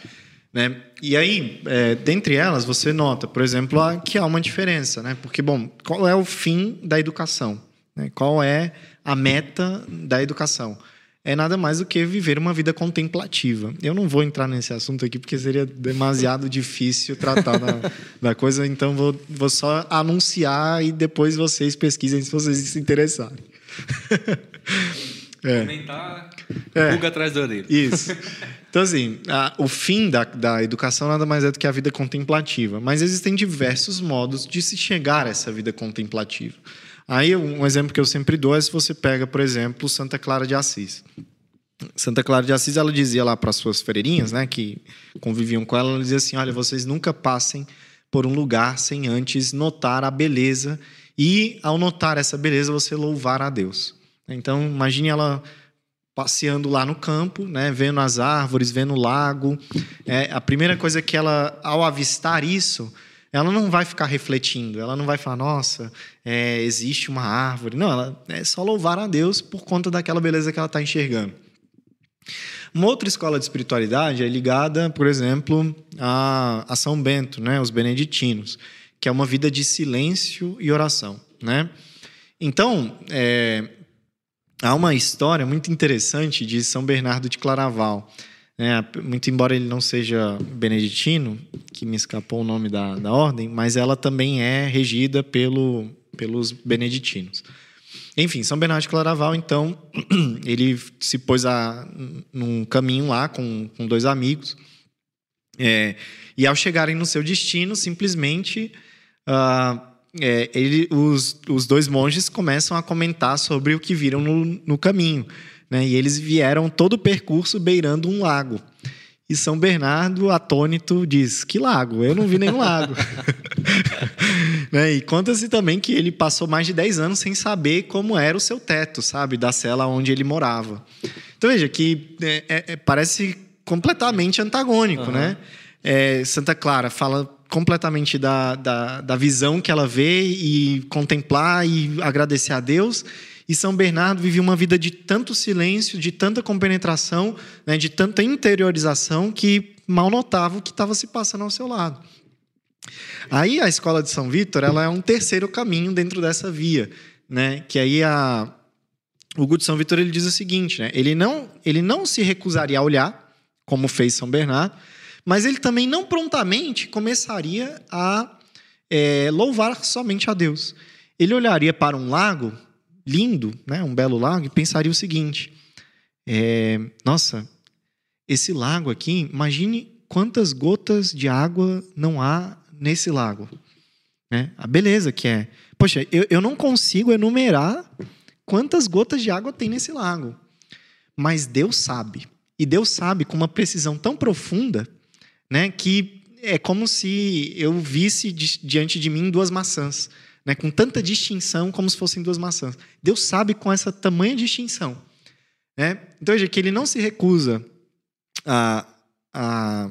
Né? E aí, é, dentre elas, você nota, por exemplo, que há uma diferença. Né? Porque, bom, qual é o fim da educação? né? Qual é a meta da educação? É nada mais do que viver uma vida contemplativa. Eu não vou entrar nesse assunto aqui porque seria demasiado difícil tratar da, da coisa, então vou, vou só anunciar e depois vocês pesquisem se vocês se interessarem. Comentar, É. pulga atrás da orelha. Isso. Então, assim, a- o fim da, da educação nada mais é do que a vida contemplativa. Mas existem diversos modos de se chegar a essa vida contemplativa. Aí, um exemplo que eu sempre dou é se você pega, por exemplo, Santa Clara de Assis. Santa Clara de Assis, ela dizia lá para as suas freirinhas, né, que conviviam com ela, ela dizia assim: olha, vocês nunca passem por um lugar sem antes notar a beleza e, ao notar essa beleza, você louvar a Deus. Então, imagine ela passeando lá no campo, né, vendo as árvores, vendo o lago. É, a primeira coisa que ela, ao avistar isso, ela não vai ficar refletindo, ela não vai falar, nossa, é, existe uma árvore. Não, ela é só louvar a Deus por conta daquela beleza que ela está enxergando. Uma outra escola de espiritualidade é ligada, por exemplo, a, a São Bento, né, os beneditinos, que é uma vida de silêncio e oração. Né? Então, é, há uma história muito interessante de São Bernardo de Claraval. Né? muito embora ele não seja beneditino, que me escapou o nome da, da ordem, mas ela também é regida pelo, pelos beneditinos. Enfim, São Bernardo de Claraval, então, ele se pôs a, num caminho lá com, com dois amigos. É, e ao chegarem no seu destino, simplesmente ah, é, ele, os, os dois monges começam a comentar sobre o que viram no, no caminho. Né? E eles vieram todo o percurso beirando um lago. E São Bernardo, atônito, diz: Que lago? Eu não vi nenhum lago. né? E conta-se também que ele passou mais de 10 anos sem saber como era o seu teto, sabe? Da cela onde ele morava. Então veja que é, é, é, parece completamente antagônico, né? É, Santa Clara fala completamente da, da, da visão que ela vê e contemplar e agradecer a Deus. E São Bernardo vivia uma vida de tanto silêncio, de tanta compenetração, né, de tanta interiorização, que mal notava o que estava se passando ao seu lado. Aí a escola de São Vítor ela é um terceiro caminho dentro dessa via, né? Que aí a o Hugo de São Vítor ele diz o seguinte, né? Ele não ele não se recusaria a olhar como fez São Bernardo, mas ele também não prontamente começaria a é, louvar somente a Deus. Ele olharia para um lago lindo, né? Um belo lago e pensaria o seguinte: é, nossa, esse lago aqui, imagine quantas gotas de água não há nesse lago. Né? A beleza que é. Poxa, eu, eu não consigo enumerar quantas gotas de água tem nesse lago. Mas Deus sabe. E Deus sabe com uma precisão tão profunda né, que é como se eu visse di diante de mim duas maçãs. Né, com tanta distinção como se fossem duas maçãs. Deus sabe com essa tamanha distinção. Né? Então, veja que ele não se recusa a, a,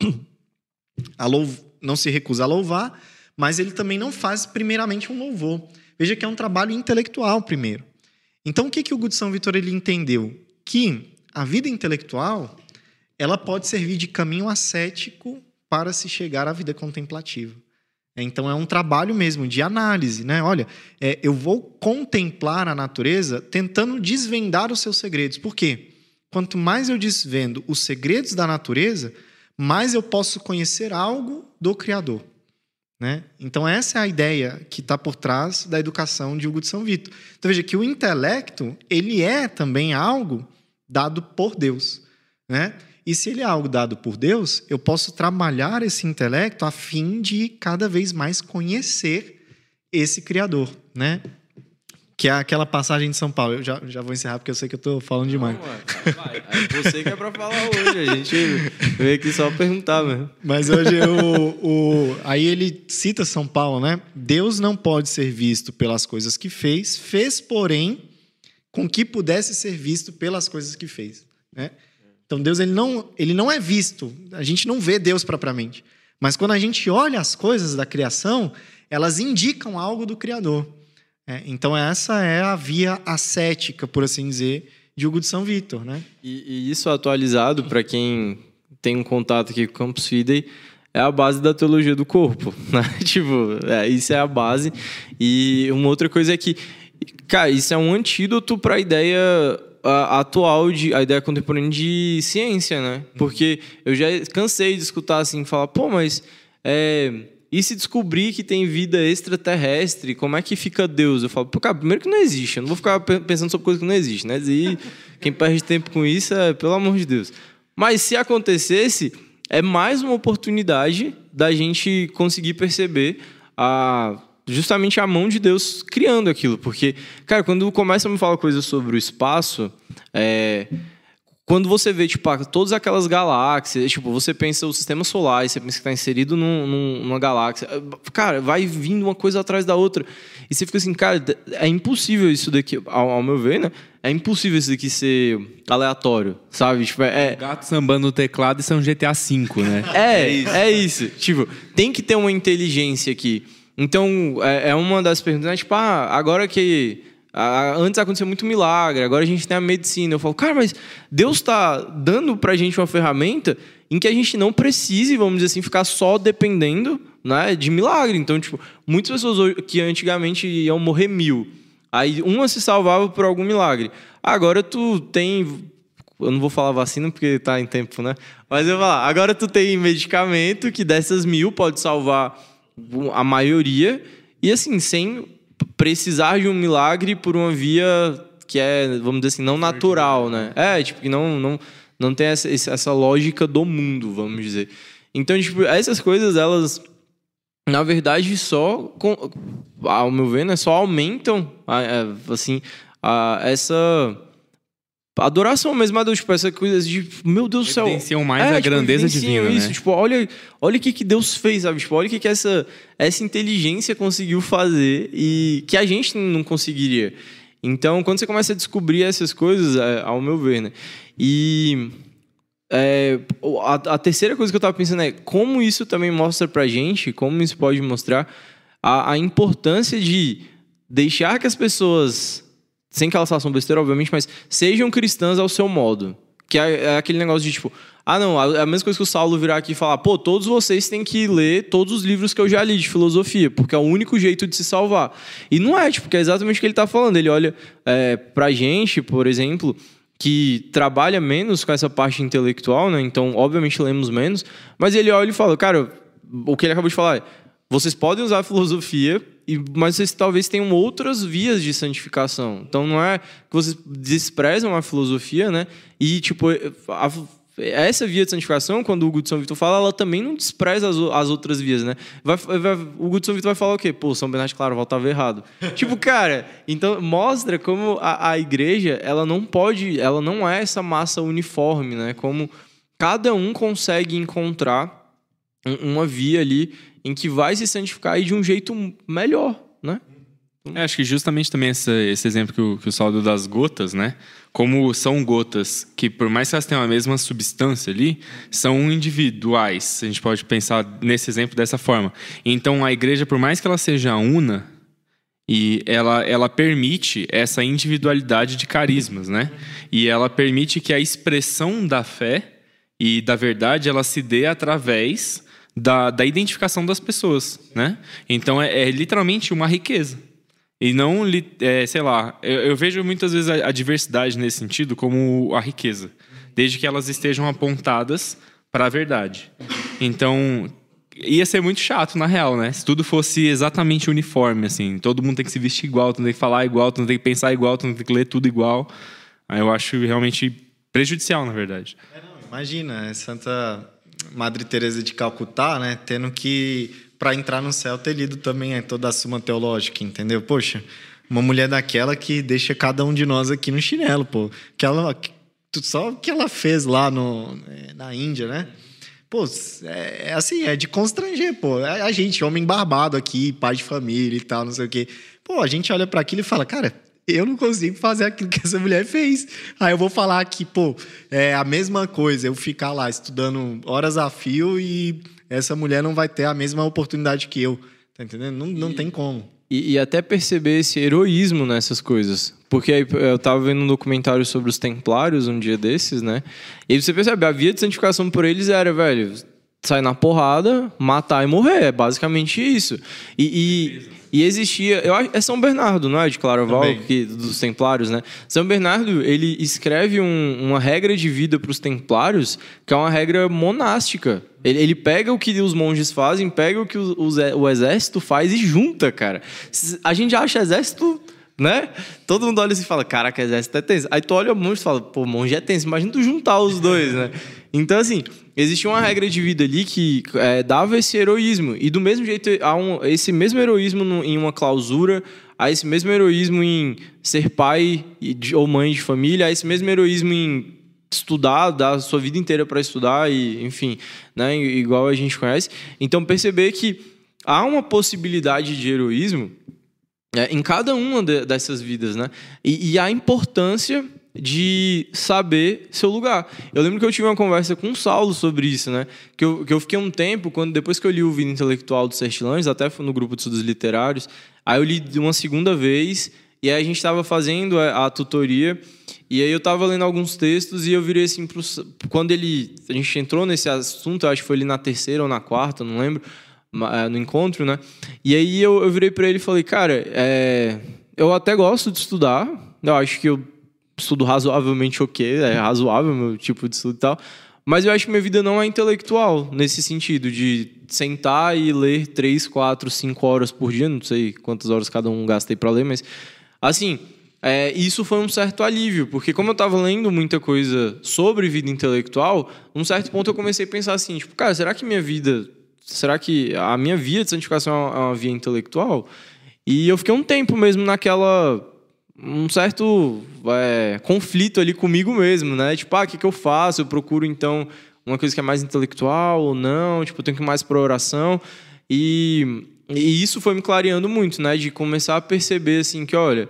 a louv não se recusa a louvar, mas ele também não faz primeiramente um louvor. Veja que é um trabalho intelectual primeiro. Então o que que o São Vitor ele entendeu? Que a vida intelectual ela pode servir de caminho ascético para se chegar à vida contemplativa. Então é um trabalho mesmo de análise, né? Olha, é, eu vou contemplar a natureza tentando desvendar os seus segredos. Por quê? Quanto mais eu desvendo os segredos da natureza, mais eu posso conhecer algo do Criador. Né? Então, essa é a ideia que está por trás da educação de Hugo de São Vito. Então, veja que o intelecto ele é também algo dado por Deus. Né? E se ele é algo dado por Deus, eu posso trabalhar esse intelecto a fim de cada vez mais conhecer esse Criador. Né? Que é aquela passagem de São Paulo. Eu já, já vou encerrar porque eu sei que eu estou falando demais. Não, vai. É você que é para falar hoje. A gente veio aqui só perguntar mesmo. Mas hoje o, o, aí ele cita São Paulo, né? Deus não pode ser visto pelas coisas que fez, fez, porém, com que pudesse ser visto pelas coisas que fez, né? Então Deus ele não, ele não é visto. A gente não vê Deus propriamente. Mas quando a gente olha as coisas da criação, elas indicam algo do Criador. É, então essa é a via ascética, por assim dizer, de Hugo de São Vitor, né? E, e isso atualizado para quem tem um contato aqui com o Campus Fidei é a base da teologia do corpo, né? tipo, é, isso é a base. E uma outra coisa é que, cara, isso é um antídoto para a ideia atual de a ideia contemporânea de ciência, né? Porque eu já cansei de escutar assim, falar, pô, mas é, e se descobrir que tem vida extraterrestre, como é que fica Deus? Eu falo, cara, primeiro que não existe. Eu não vou ficar pensando sobre coisa que não existe, né? E quem perde tempo com isso é, pelo amor de Deus. Mas se acontecesse, é mais uma oportunidade da gente conseguir perceber a justamente a mão de Deus criando aquilo. Porque, cara, quando começa a me falar coisas sobre o espaço, é, quando você vê, tipo, todas aquelas galáxias, tipo, você pensa o sistema solar, e você pensa que está inserido num, num, numa galáxia, cara, vai vindo uma coisa atrás da outra. E você fica assim, cara, é impossível isso daqui, ao, ao meu ver, né? É impossível isso daqui ser aleatório, sabe? Tipo, é, é gato sambando no teclado, isso é um GTA V, né? É, é isso. é isso. Tipo, tem que ter uma inteligência aqui. Então, é, é uma das perguntas, né? tipo, ah, agora que Antes acontecia muito milagre, agora a gente tem a medicina. Eu falo, cara, mas Deus está dando para a gente uma ferramenta em que a gente não precise, vamos dizer assim, ficar só dependendo né, de milagre. Então, tipo, muitas pessoas que antigamente iam morrer mil, aí uma se salvava por algum milagre. Agora tu tem eu não vou falar vacina porque está em tempo, né? Mas eu vou falar, agora tu tem medicamento que dessas mil pode salvar a maioria e assim, sem precisar de um milagre por uma via que é, vamos dizer assim, não natural, né? É, tipo, que não, não, não tem essa, essa lógica do mundo, vamos dizer. Então, tipo, essas coisas, elas, na verdade, só, ao meu ver, né, só aumentam, assim, essa adoração mesmo a Deus, tipo, essa coisa de, meu Deus do céu. Evidenciam mais é, a tipo, grandeza divina, isso, né? Tipo, olha, olha o que, que Deus fez, sabe? Tipo, olha o que, que essa, essa inteligência conseguiu fazer e que a gente não conseguiria. Então, quando você começa a descobrir essas coisas, é, ao meu ver, né? E é, a, a, terceira coisa que eu tava pensando é como isso também mostra pra gente, como isso pode mostrar a, a importância de deixar que as pessoas sem que elas façam besteira, obviamente, mas sejam cristãs ao seu modo. Que é, é, aquele negócio de tipo, ah, não, é a mesma coisa que o Saulo virar aqui e falar, pô, todos vocês têm que ler todos os livros que eu já li de filosofia, porque é o único jeito de se salvar. E não é, tipo, porque é exatamente o que ele está falando. Ele olha é, pra gente, por exemplo, que trabalha menos com essa parte intelectual, né? Então, obviamente, lemos menos, mas ele olha e fala, cara, o que ele acabou de falar é, vocês podem usar a filosofia mas vocês talvez tenham outras vias de santificação. Então não é que vocês desprezam a filosofia, né? E tipo, a, essa via de santificação, quando o Hugo de São Vitor fala, ela também não despreza as, as outras vias, né? Vai, vai, o Hugo de São Vitor vai falar o quê? Pô, São Bernardo Claro voltava errado. tipo, cara, então mostra como a, a igreja, ela não pode, ela não é essa massa uniforme, né? Como cada um consegue encontrar uma via ali em que vai se santificar e de um jeito melhor, né? É, acho que justamente também esse, exemplo que o, que o das gotas, né? Como são gotas que, por mais que elas tenham a mesma substância ali, são individuais. A gente pode pensar nesse exemplo dessa forma. Então, a igreja, por mais que ela seja una, e ela, ela permite essa individualidade de carismas, né? E ela permite que a expressão da fé e da verdade ela se dê através da, da identificação das pessoas, né? Então é, é literalmente uma riqueza. E não, é, sei lá, eu, eu, vejo muitas vezes a, a, diversidade nesse sentido como a riqueza, desde que elas estejam apontadas para a verdade. Então, ia ser muito chato, na real, né? Se tudo fosse exatamente uniforme, assim, todo mundo tem que se vestir igual, tem que falar igual, tem que pensar igual, tem que ler tudo igual. Aí eu acho realmente prejudicial, na verdade. É, não, imagina, é Santa Madre Teresa de Calcutá, né, tendo que para entrar no céu ter lido também toda a Suma Teológica, entendeu? Poxa, uma mulher daquela que deixa cada um de nós aqui no chinelo, pô. Que ela, só o que ela fez lá no, é, na Índia, né? Pô, é, é assim, é de constranger, pô. É a gente, homem barbado aqui, pai de família e tal, não sei o quê. Pô, a gente olha para aquilo e fala, cara, eu não consigo fazer aquilo que essa mulher fez. Aí eu vou falar que, pô, é a mesma coisa, eu ficar lá estudando horas a fio e essa mulher não vai ter a mesma oportunidade que eu. Tá entendendo? Não, não e, tem como. E, e, até perceber esse heroísmo nessas coisas. Porque aí eu tava vendo um documentário sobre os templários um dia desses, né? E você percebe, a via de santificação por eles era, velho, sair na porrada, matar e morrer. É basicamente isso. E, e, e existia. Eu é São Bernardo, não é? De Claraval, que, dos Templários, né? São Bernardo, ele escreve um, uma regra de vida para os Templários, que é uma regra monástica. Ele, ele, pega o que os monges fazem, pega o que o, o, o exército faz e junta, cara. A gente acha exército né? Todo mundo olha assim e fala, caraca, exército é tenso. Aí tu olha o monge e fala, pô, monge é tenso. Imagina tu juntar os dois, né? Então, assim, existia uma regra de vida ali que é, dava esse heroísmo. E do mesmo jeito, há um, esse mesmo heroísmo no, em uma clausura, há esse mesmo heroísmo em ser pai ou mãe de família, há esse mesmo heroísmo em estudar, dar a sua vida inteira para estudar, e enfim, né, igual a gente conhece. Então, perceber que há uma possibilidade de heroísmo é, em cada uma de, dessas vidas, né? E, e, a importância de saber seu lugar. Eu lembro que eu tive uma conversa com o Saulo sobre isso, né? Que eu, que eu fiquei um tempo, quando depois que eu li o Vida Intelectual do Sertilanges, até no grupo de estudos literários, aí eu li uma segunda vez, e aí a gente estava fazendo a, a, tutoria, e aí eu estava lendo alguns textos, e eu virei assim, pro, quando ele, a gente entrou nesse assunto, acho que foi ali na terceira ou na quarta, não lembro, no encontro, né? E aí eu, eu virei para ele e falei, cara, é, eu até gosto de estudar, eu acho que eu estudo razoavelmente ok, é razoável meu tipo de estudo e tal, mas eu acho que minha vida não é intelectual nesse sentido de sentar e ler três, quatro, cinco horas por dia, não sei quantas horas cada um gastei para ler, mas assim, é, isso foi um certo alívio, porque como eu estava lendo muita coisa sobre vida intelectual, num certo ponto eu comecei a pensar assim, tipo, cara, será que minha vida será que a minha via de santificação é uma via intelectual? E eu fiquei um tempo mesmo naquela um certo é, conflito ali comigo mesmo, né? Tipo, ah, o que, que eu faço? Eu procuro então uma coisa que é mais intelectual ou não? Tipo, eu tenho que ir mais para oração. E, e isso foi me clareando muito, né? De começar a perceber assim que, olha,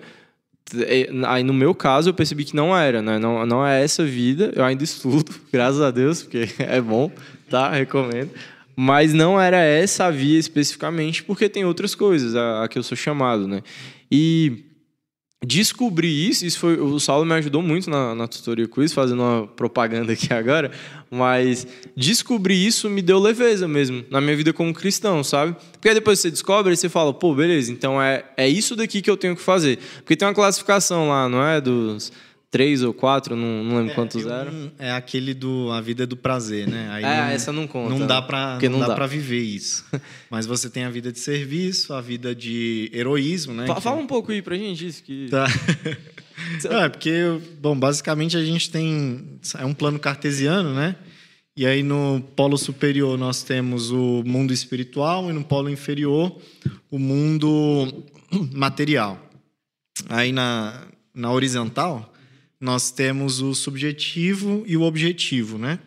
é, aí no meu caso eu percebi que não era, né? Não, não é essa vida. Eu ainda estudo, graças a Deus, porque é bom, tá? Recomendo. Mas não era essa a via especificamente, porque tem outras coisas a, a que eu sou chamado, né? E descobrir isso, isso foi, o Saulo me ajudou muito na, na tutoria quiz, fazendo uma propaganda aqui agora, mas descobrir isso me deu leveza mesmo na minha vida como cristão, sabe? Porque aí depois você descobre e você fala, pô, beleza, então é, é isso daqui que eu tenho que fazer. Porque tem uma classificação lá, não é? Dos três ou quatro, não, não lembro é, quantos eram. É aquele do A Vida é do Prazer, né? Aí é, não, essa não conta. Não dá pra, não, não dá, dá. viver isso. Mas você tem a vida de serviço, a vida de heroísmo, né? Fala, fala um pouco aí pra gente isso. Que... Tá. Não, é porque, bom, basicamente a gente tem... É um plano cartesiano, né? E aí no polo superior nós temos o mundo espiritual e no polo inferior o mundo material. Aí na, na horizontal nós temos o subjetivo e o objetivo, né?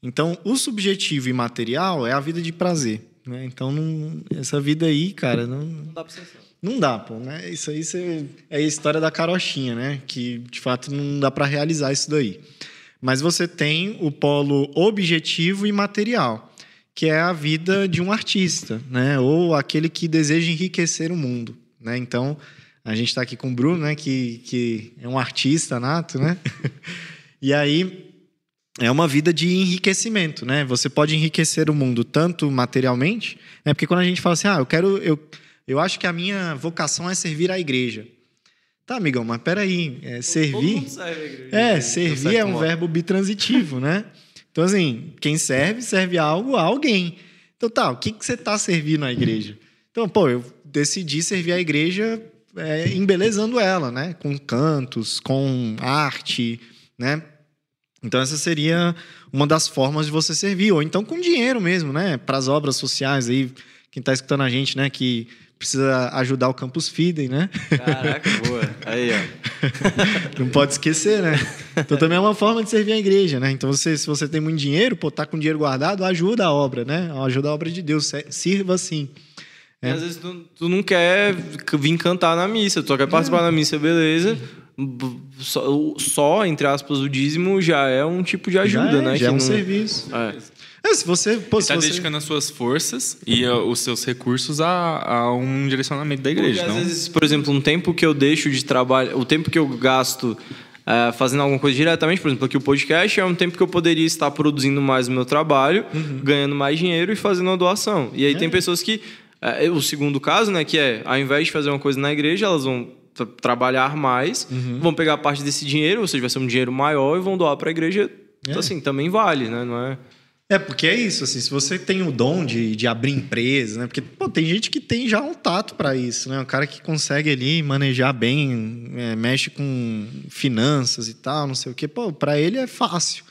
Então, o subjetivo e material é a vida de prazer, né? Então, não, essa vida aí, cara, não, não dá pra ser Não dá, pô, né? Isso aí você, é a história da carochinha, né? Que, de fato, não dá para realizar isso daí. Mas você tem o polo objetivo e material, que é a vida de um artista, né? Ou aquele que deseja enriquecer o mundo, né? Então, a gente está aqui com o Bruno, né, que, que é um artista nato, né? e aí é uma vida de enriquecimento, né? Você pode enriquecer o mundo tanto materialmente, né? Porque quando a gente fala assim, ah, eu quero, eu, eu acho que a minha vocação é servir a igreja. Tá, amigão, mas peraí, é, servir. É, servir é um verbo bitransitivo, né? Então, assim, quem serve, serve algo a alguém. Então, tá, o que, que você está servindo à igreja? Então, pô, eu decidi servir a igreja é, embelezando ela, né? Com cantos, com arte, né? Então, essa seria uma das formas de você servir. Ou então com dinheiro mesmo, né? Para as obras sociais aí. Quem está escutando a gente, né? Que precisa ajudar o Campus Fidem, né? Caraca, boa. Aí, ó. Não pode esquecer, né? Então também é uma forma de servir a igreja, né? Então você, se você tem muito dinheiro, pô, tá com dinheiro guardado, ajuda a obra, né? Ajuda a obra de Deus, sirva assim. É. às vezes tu, tu, não quer vir cantar na missa, tu só quer participar é. da missa, beleza. Só, só, entre aspas, o dízimo já é um tipo de ajuda, já é, né? Já é um não... serviço. É. É, se você pô, está você... dedicando as suas forças e uh, os seus recursos a, a, um direcionamento da igreja. Porque, não? às vezes, por exemplo, um tempo que eu deixo de trabalho, o tempo que eu gasto uh, fazendo alguma coisa diretamente, por exemplo, aqui o podcast é um tempo que eu poderia estar produzindo mais o meu trabalho, uhum. ganhando mais dinheiro e fazendo uma doação. E aí é. tem pessoas que uh, o segundo caso, né, que é ao invés de fazer uma coisa na igreja, elas vão trabalhar mais, uhum. vão pegar parte desse dinheiro, ou seja, vai ser um dinheiro maior e vão doar para a igreja. Então, assim, também vale, né? Não é é, porque é isso, assim, se você tem o dom de, de abrir empresa, né? Porque, pô, tem gente que tem já um tato para isso, né? O cara que consegue ali manejar bem, é, mexe com finanças e tal, não sei o quê, pô, pra ele é fácil.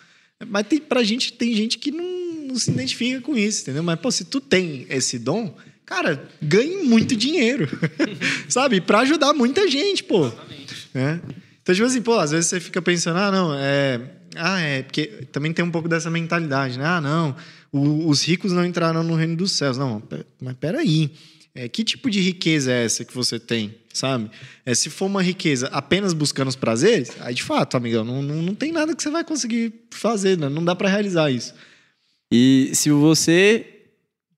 Mas tem, pra gente, tem gente que não, não se identifica com isso, entendeu? Mas, pô, se tu tem esse dom, cara, ganhe muito dinheiro, sabe? Para ajudar muita gente, pô. Exatamente. É. Então, tipo assim, pô, às vezes você fica pensando, ah, não, é ah, é, porque também tem um pouco dessa mentalidade, né? Ah, não, o, os ricos não entraram no reino dos céus. Não, mas peraí. É, que tipo de riqueza é essa que você tem, sabe? É, se for uma riqueza apenas buscando os prazeres, aí de fato, amigão, não, não, não tem nada que você vai conseguir fazer, né? não dá para realizar isso. E se você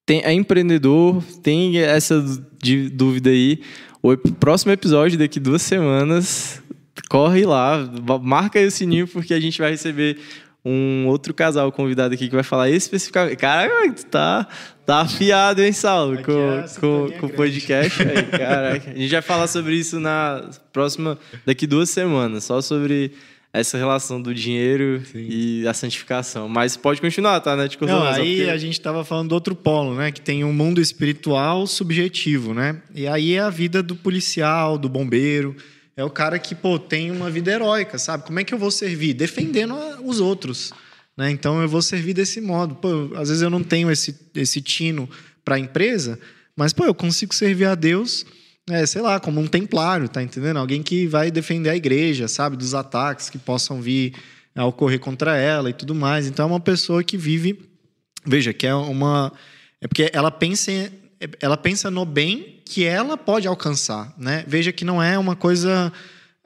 tem, é empreendedor, tem essa dúvida aí, o próximo episódio daqui duas semanas corre lá, marca aí o sininho, porque a gente vai receber um outro casal convidado aqui que vai falar especificamente. Caraca, tu tá, tá afiado, hein, Saulo? Com, é com, com o podcast. Aí, caraca. A gente vai falar sobre isso na próxima. daqui duas semanas, só sobre essa relação do dinheiro Sim. e a santificação. Mas pode continuar, tá, né? Não, aí porque... a gente estava falando do outro polo, né? Que tem um mundo espiritual subjetivo, né? E aí é a vida do policial, do bombeiro é o cara que, pô, tem uma vida heróica, sabe? Como é que eu vou servir? Defendendo os outros. Né? Então eu vou servir desse modo. Pô, às vezes eu não tenho esse, esse tino para a empresa, mas pô, eu consigo servir a Deus, é, sei lá, como um templário, tá entendendo? Alguém que vai defender a igreja, sabe? Dos ataques que possam vir a ocorrer contra ela e tudo mais. Então é uma pessoa que vive, veja, que é uma. É porque ela pensa, ela pensa no bem que ela pode alcançar, né? Veja que não é uma coisa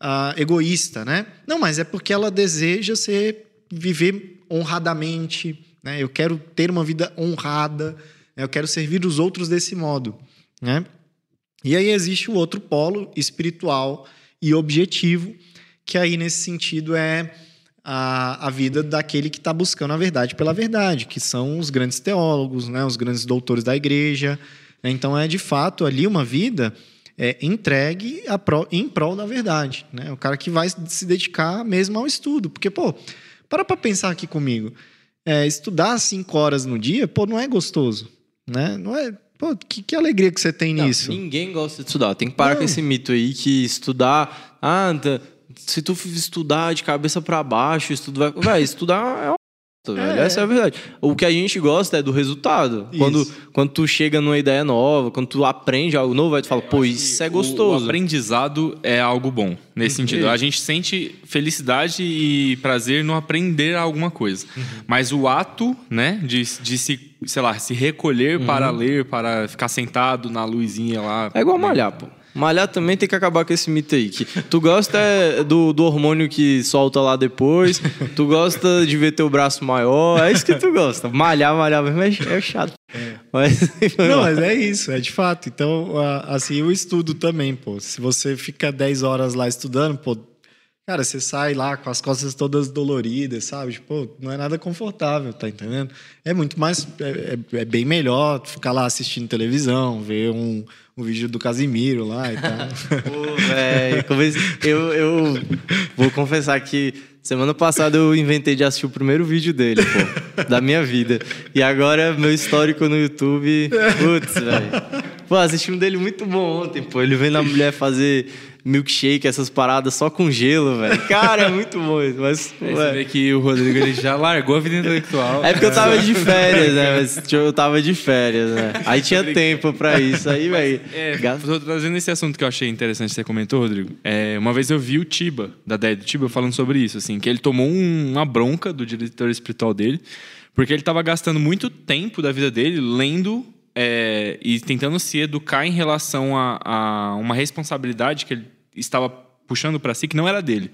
uh, egoísta, né? Não, mas é porque ela deseja ser viver honradamente, né? Eu quero ter uma vida honrada, né? eu quero servir os outros desse modo, né? E aí existe o outro polo espiritual e objetivo, que aí nesse sentido é a, a vida daquele que está buscando a verdade pela verdade, que são os grandes teólogos, né? Os grandes doutores da igreja, então é de fato ali uma vida é, entregue pro, em prol da verdade. Né? O cara que vai se dedicar mesmo ao estudo. Porque, pô, para para pensar aqui comigo. É, estudar cinco horas no dia, pô, não é gostoso. Né? Não é. Pô, que, que alegria que você tem não, nisso. Ninguém gosta de estudar. Tem que parar não. com esse mito aí que estudar. Ah, se tu estudar de cabeça para baixo, estudo vai. Vai, estudar é. É. Essa é a verdade. O que a gente gosta é do resultado. Quando, quando tu chega numa ideia nova, quando tu aprende algo novo, aí tu fala, pô, isso é gostoso. O, aprendizado é algo bom, nesse uhum. sentido. A gente sente felicidade e prazer no aprender alguma coisa. Uhum. Mas o ato, né, de, de se, sei lá, se recolher uhum. para ler, para ficar sentado na luzinha lá. É igual né? malhar, pô. Malhar também tem que acabar com esse mito aí. Que tu gosta é do, do hormônio que solta lá depois, tu gosta de ver teu braço maior, é isso que tu gosta. Malhar, malhar mesmo é, é chato. É. Mas, Não, mas é isso, é de fato. Então, assim, o estudo também, pô. Se você fica 10 horas lá estudando, pô, Cara, você sai lá com as costas todas doloridas, sabe? Tipo, não é nada confortável, tá entendendo? É muito mais. É, é, é bem melhor ficar lá assistindo televisão, ver um, um vídeo do Casimiro lá e tal. Pô, velho, eu, eu vou confessar que semana passada eu inventei de assistir o primeiro vídeo dele, pô, da minha vida. E agora meu histórico no YouTube. Putz, velho. Pô, assisti um dele muito bom ontem, pô. Ele vendo a mulher fazer milkshake, essas paradas só com gelo, velho. Cara, é muito bom isso. Mas, é, você vê que o Rodrigo ele já largou a vida intelectual. É porque eu tava de férias, né? Mas eu tava de férias, né? Aí tinha tempo pra isso. Aí, velho. É, tô trazendo esse assunto que eu achei interessante que você comentou, Rodrigo. É, uma vez eu vi o Tiba, da Dead do Tiba, falando sobre isso, assim, que ele tomou um, uma bronca do diretor espiritual dele, porque ele tava gastando muito tempo da vida dele lendo é, e tentando se educar em relação a, a uma responsabilidade que ele estava puxando para si que não era dele.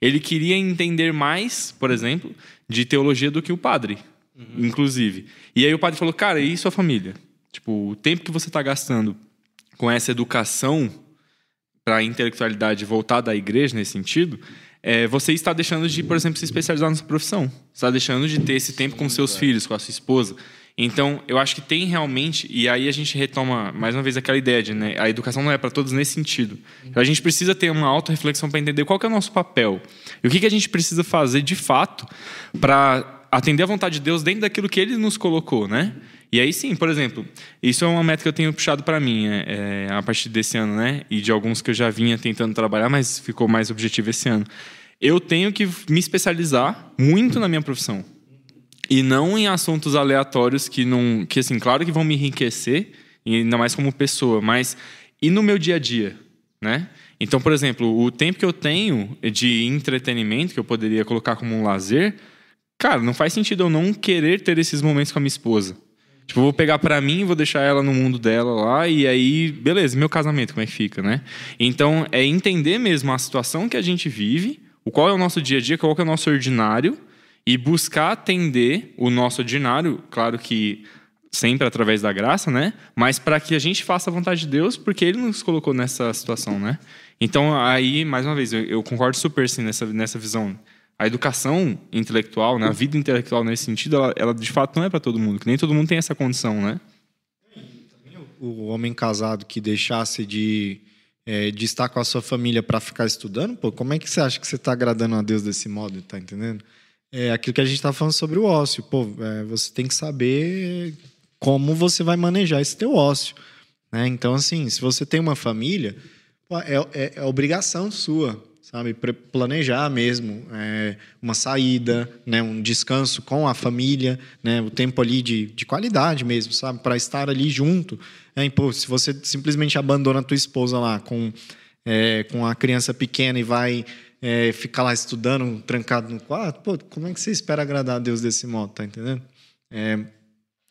Ele queria entender mais, por exemplo, de teologia do que o padre, uhum. inclusive. E aí o padre falou: "Cara, e sua família? Tipo, o tempo que você está gastando com essa educação para a intelectualidade voltada à igreja nesse sentido, é, você está deixando de, por exemplo, se especializar na sua profissão. Você está deixando de ter esse tempo com seus filhos, com a sua esposa. Então, eu acho que tem realmente, e aí a gente retoma mais uma vez aquela ideia de né, a educação não é para todos nesse sentido. Então, a gente precisa ter uma auto-reflexão para entender qual é o nosso papel e o que, que a gente precisa fazer de fato para atender a vontade de Deus dentro daquilo que Ele nos colocou, né? E aí sim, por exemplo, isso é uma meta que eu tenho puxado para mim é, é, a partir desse ano, né? E de alguns que eu já vinha tentando trabalhar, mas ficou mais objetivo esse ano. Eu tenho que me especializar muito na minha profissão e não em assuntos aleatórios que não que assim claro que vão me enriquecer ainda mais como pessoa mas e no meu dia a dia né? Então por exemplo o tempo que eu tenho de entretenimento que eu poderia colocar como um lazer cara não faz sentido eu não querer ter esses momentos com a minha esposa. Tipo eu vou pegar para mim vou deixar ela no mundo dela lá e aí beleza meu casamento como é que fica né? Então é entender mesmo a situação que a gente vive o qual é o nosso dia a dia qual é o nosso ordinário e buscar atender o nosso ordinário, claro que sempre através da graça, né? Mas para que a gente faça a vontade de Deus, porque Ele nos colocou nessa situação, né? Então aí, mais uma vez, eu, eu concordo super sim nessa nessa visão. A educação intelectual, né? a vida intelectual nesse sentido, ela, ela de fato não é para todo mundo, que nem todo mundo tem essa condição, né? O homem casado que deixasse de é, de estar com a sua família para ficar estudando, pô, como é que você acha que você está agradando a Deus desse modo, tá entendendo? É aquilo que a gente está falando sobre o ócio. Pô, é, você tem que saber como você vai manejar esse teu ócio. Né? Então, assim, se você tem uma família, é, é, é, obrigação sua, sabe? Planejar mesmo é, uma saída, né? um descanso com a família, né? o tempo ali de, de qualidade mesmo, sabe? Para estar ali junto. É, pô, se você simplesmente abandona a tua esposa lá com, é, com a criança pequena e vai é, ficar lá estudando, trancado no quarto, pô, como é que você espera agradar a Deus desse modo, tá entendendo? É,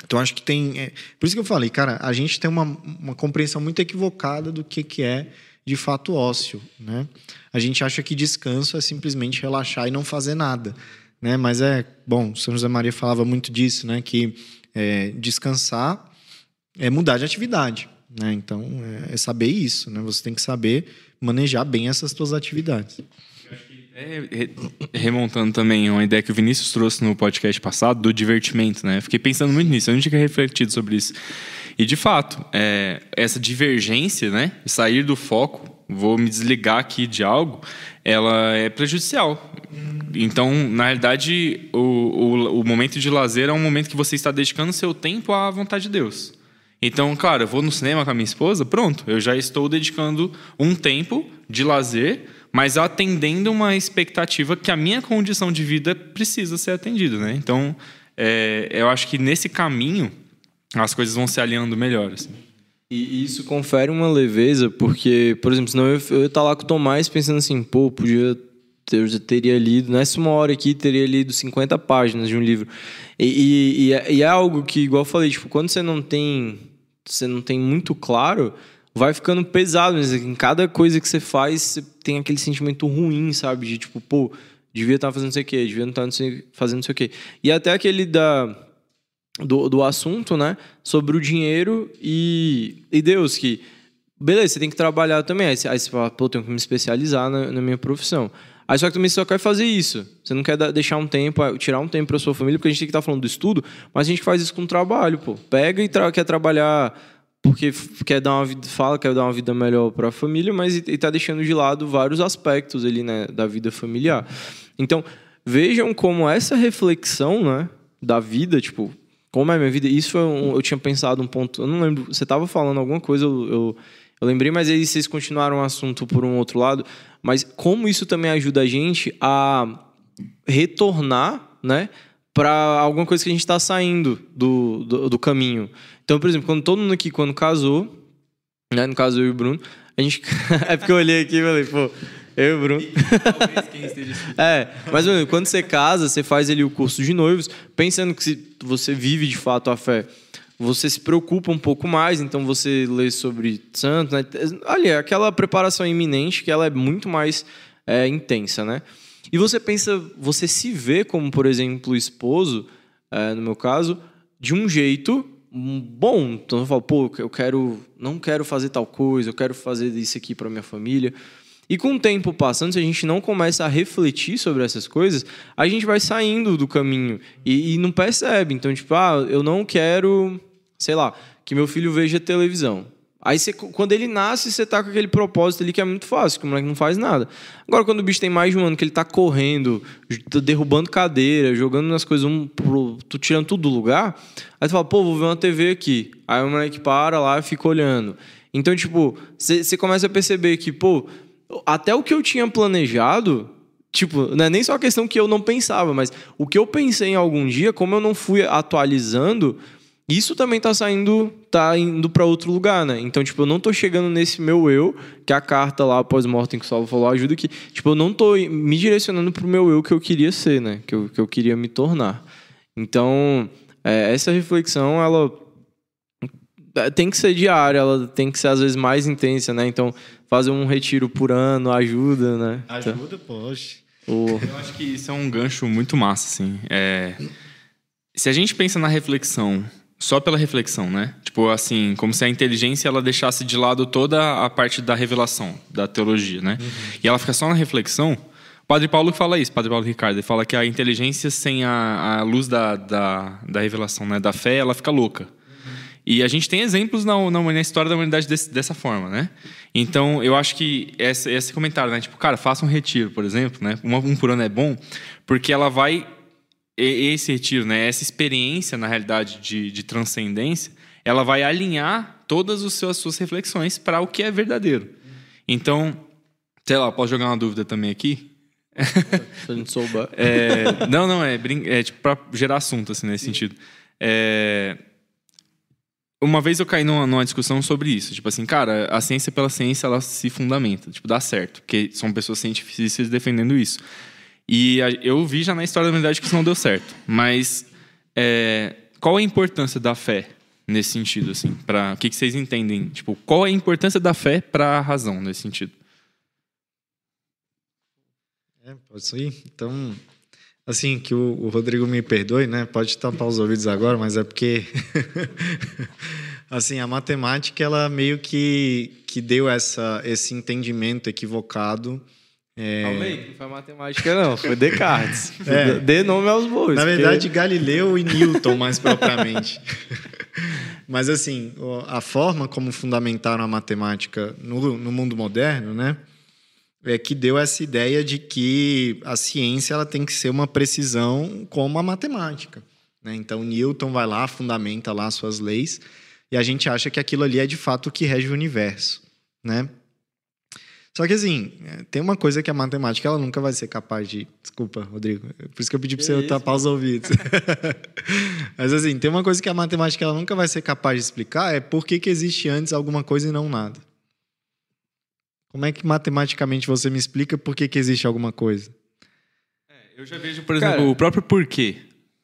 então, acho que tem. É, por isso que eu falei, cara, a gente tem uma, uma compreensão muito equivocada do que, que é de fato ócio, né? A gente acha que descanso é simplesmente relaxar e não fazer nada, né? Mas é, bom, São José Maria falava muito disso, né? Que é, descansar é mudar de atividade, né? Então, é, é saber isso, né? Você tem que saber manejar bem essas suas atividades. É, remontando também uma ideia que o Vinícius trouxe no podcast passado do divertimento, né? Fiquei pensando muito nisso, eu não tinha refletido sobre isso. E de fato, é, essa divergência, né? Sair do foco, vou me desligar aqui de algo, ela é prejudicial. Então, na realidade, o, o, o momento de lazer é um momento que você está dedicando seu tempo à vontade de Deus. Então, claro, eu vou no cinema com a minha esposa, pronto, eu já estou dedicando um tempo de lazer mas atendendo uma expectativa que a minha condição de vida precisa ser atendida, né? Então, é, eu acho que nesse caminho as coisas vão se alinhando melhor. Assim. E isso confere uma leveza, porque, por exemplo, senão eu, eu estar lá com o Tomás pensando assim, pô, podia eu teria lido, nessa uma hora aqui, teria lido 50 páginas de um livro. E, e, e, é, e, é, algo que, igual eu falei, tipo, quando você não tem, você não tem muito claro, vai ficando pesado. Mas em cada coisa que você faz, você tem aquele sentimento ruim, sabe? De tipo, pô, devia estar fazendo não sei o quê, devia não estar fazendo não sei o quê. E até aquele da, do, do assunto, né? Sobre o dinheiro e, e Deus, que. Beleza, você tem que trabalhar também. Aí você, aí você fala, pô, tenho que me especializar na, na minha profissão. Aí só que também só quer fazer isso. Você não quer deixar um tempo, tirar um tempo para sua família, porque a gente tem que estar tá falando do estudo, mas a gente faz isso com trabalho, pô. Pega e tra quer trabalhar porque quer dar uma vida, fala quer dar uma vida melhor para a família, mas está deixando de lado vários aspectos ali, né, da vida familiar. Então, vejam como essa reflexão, né, da vida, tipo, como é a minha vida, isso um, eu tinha pensado um ponto, eu não lembro, você estava falando alguma coisa, eu, eu, eu lembrei, mas aí vocês continuaram o assunto por um outro lado, mas como isso também ajuda a gente a retornar, né, para alguma coisa que a gente está saindo do, do, do, caminho. Então, por exemplo, quando todo mundo aqui, quando casou, né, no caso eu e o Bruno, a gente. é porque eu olhei aqui e falei, pô, eu e o Bruno. talvez quem esteja É, mas quando você casa, você faz ali o curso de noivos, pensando que se você vive de fato a fé, você se preocupa um pouco mais, então você lê sobre santo, né? Ali, aquela preparação iminente que ela é muito mais é, intensa, né? E você pensa, você se vê como, por exemplo, esposo, é, no meu caso, de um jeito bom. Então eu falo, pô, eu quero, não quero fazer tal coisa, eu quero fazer isso aqui para minha família. E com o tempo passando, se a gente não começa a refletir sobre essas coisas, a gente vai saindo do caminho e, e não percebe. Então, tipo, ah, eu não quero, sei lá, que meu filho veja televisão. Aí você, quando ele nasce, você tá com aquele propósito ali que é muito fácil, que o moleque não faz nada. Agora, quando o bicho tem mais de um ano, que ele tá correndo, tá derrubando cadeira, jogando nas coisas, um pro, tirando tudo do lugar, aí tu fala, pô, vou ver uma TV aqui. Aí o moleque para lá e fica olhando. Então, tipo, você começa a perceber que, pô, até o que eu tinha planejado, tipo, não é nem só a questão que eu não pensava, mas o que eu pensei em algum dia, como eu não fui atualizando, isso também tá saindo, tá indo para outro lugar, né? Então, tipo, eu não tô chegando nesse meu eu, que a carta lá após morte que o Salvo falou ajuda que, tipo, eu não tô me direcionando pro meu eu que eu queria ser, né? Que eu, que eu queria me tornar. Então, é, essa reflexão, ela é, tem que ser diária, ela tem que ser às vezes mais intensa, né? Então, fazer um retiro por ano ajuda, né? Ajuda, então, poxa. O... Eu acho que isso é um gancho muito massa, assim. É... Se a gente pensa na reflexão só pela reflexão, né? Tipo assim, como se a inteligência ela deixasse de lado toda a parte da revelação, da teologia, né? Uhum. E ela fica só na reflexão. O Padre Paulo fala isso, Padre Paulo Ricardo, ele fala que a inteligência sem a, a luz da, da, da, revelação, né, da fé, ela fica louca. Uhum. E a gente tem exemplos na, na, na história da humanidade desse, dessa forma, né? Então, eu acho que esse, esse comentário, né? Tipo, cara, faça um retiro, por exemplo, né? Uma, um por ano é bom, porque ela vai esse retiro, né, essa experiência, na realidade, de, de transcendência, ela vai alinhar todas as suas, suas reflexões para o que é verdadeiro. Então, sei lá, posso jogar uma dúvida também aqui? Se a gente souber. É, não, não, é, é tipo para gerar assunto, assim, nesse sentido. É, uma vez eu caí numa, numa, discussão sobre isso. Tipo assim, cara, a ciência pela ciência, ela se fundamenta. Tipo, dá certo. Porque são pessoas científicas defendendo isso. E eu vi já na história da humanidade que isso não deu certo. Mas é, qual a importância da fé nesse sentido, assim? O que, que vocês entendem? Tipo, qual a importância da fé para a razão nesse sentido? É, pode ser. Então, assim, que o, o, Rodrigo me perdoe, né? Pode tapar os ouvidos agora, mas é porque assim, a matemática ela meio que que deu essa esse entendimento equivocado é... Aí, não foi matemática, não, foi Descartes. É. Dê nome aos bois. Na verdade, porque... Galileu e Newton, mais propriamente. Mas, assim, a forma como fundamentaram a matemática no, no mundo moderno, né? É que deu essa ideia de que a ciência ela tem que ser uma precisão como a matemática. Né? Então, Newton vai lá, fundamenta lá suas leis, e a gente acha que aquilo ali é de fato o que rege o universo. Né? Só que assim, é, tem uma coisa que a matemática ela nunca vai ser capaz de. Desculpa, Rodrigo. Por isso que eu pedi para você isso, tapar os ouvidos. Mas assim, tem uma coisa que a matemática ela nunca vai ser capaz de explicar: é por que, que existe antes alguma coisa e não nada. Como é que matematicamente você me explica por que, que existe alguma coisa? É, eu já vejo, por exemplo, Cara, o próprio porquê.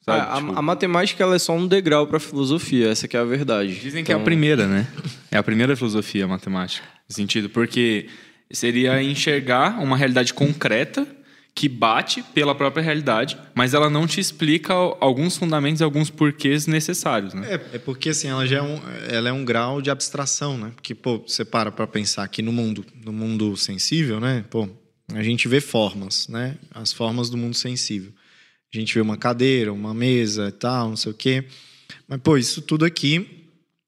A, tipo... a, matemática ela é só um degrau para a filosofia, essa que é a verdade. Dizem então... que é a então primeira, né? É a primeira filosofia a matemática. No sentido, porque Seria enxergar uma realidade concreta que bate pela própria realidade, mas ela não te explica alguns fundamentos e alguns porquês necessários, né? É, é porque assim, ela já é um, ela é um grau de abstração, né? Porque pô, você para para pensar que no mundo, no mundo sensível, né? Pô, a gente vê formas, né? As formas do mundo sensível. A gente vê uma cadeira, uma mesa tal, não sei o quê. Mas, pô, isso tudo aqui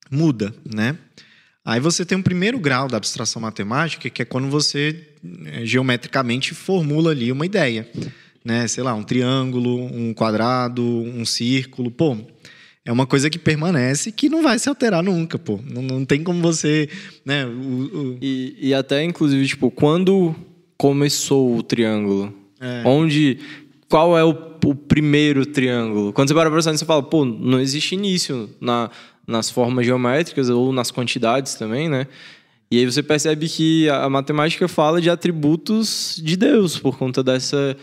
muda, né? Aí você tem um primeiro grau da abstração matemática, que é quando você é, geometricamente formula ali uma ideia, né? Sei lá, um triângulo, um quadrado, um círculo, pô, é uma coisa que permanece que não vai se alterar nunca, pô. Não, não tem como você, né? O, o... E, e até inclusive tipo quando começou o triângulo, é. onde qual é o, o, primeiro triângulo? Quando você para para pensar, você fala, pô, não existe início na nas formas geométricas ou nas quantidades também, né? E aí você percebe que a matemática fala de atributos de Deus por conta dessa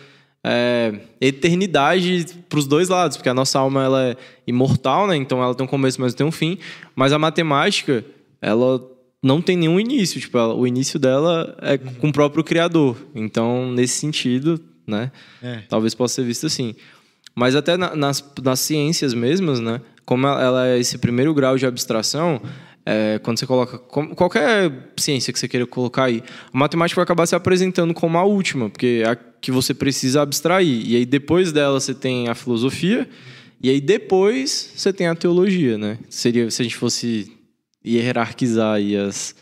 é, eternidade para os dois lados, porque a nossa alma ela é imortal, né? Então ela tem um começo, mas tem um fim. Mas a matemática ela não tem nenhum início, tipo ela, o início dela é com o próprio criador. Então nesse sentido, né? É. Talvez possa ser visto assim. Mas até na, nas, nas ciências mesmas, né? Como ela é esse primeiro grau de abstração, é, quando você coloca qualquer ciência que você queira colocar aí, a matemática vai acabar se apresentando como a última, porque é a que você precisa abstrair. E aí depois dela você tem a filosofia, e aí depois você tem a teologia, né? Seria se a gente fosse hierarquizar aí as,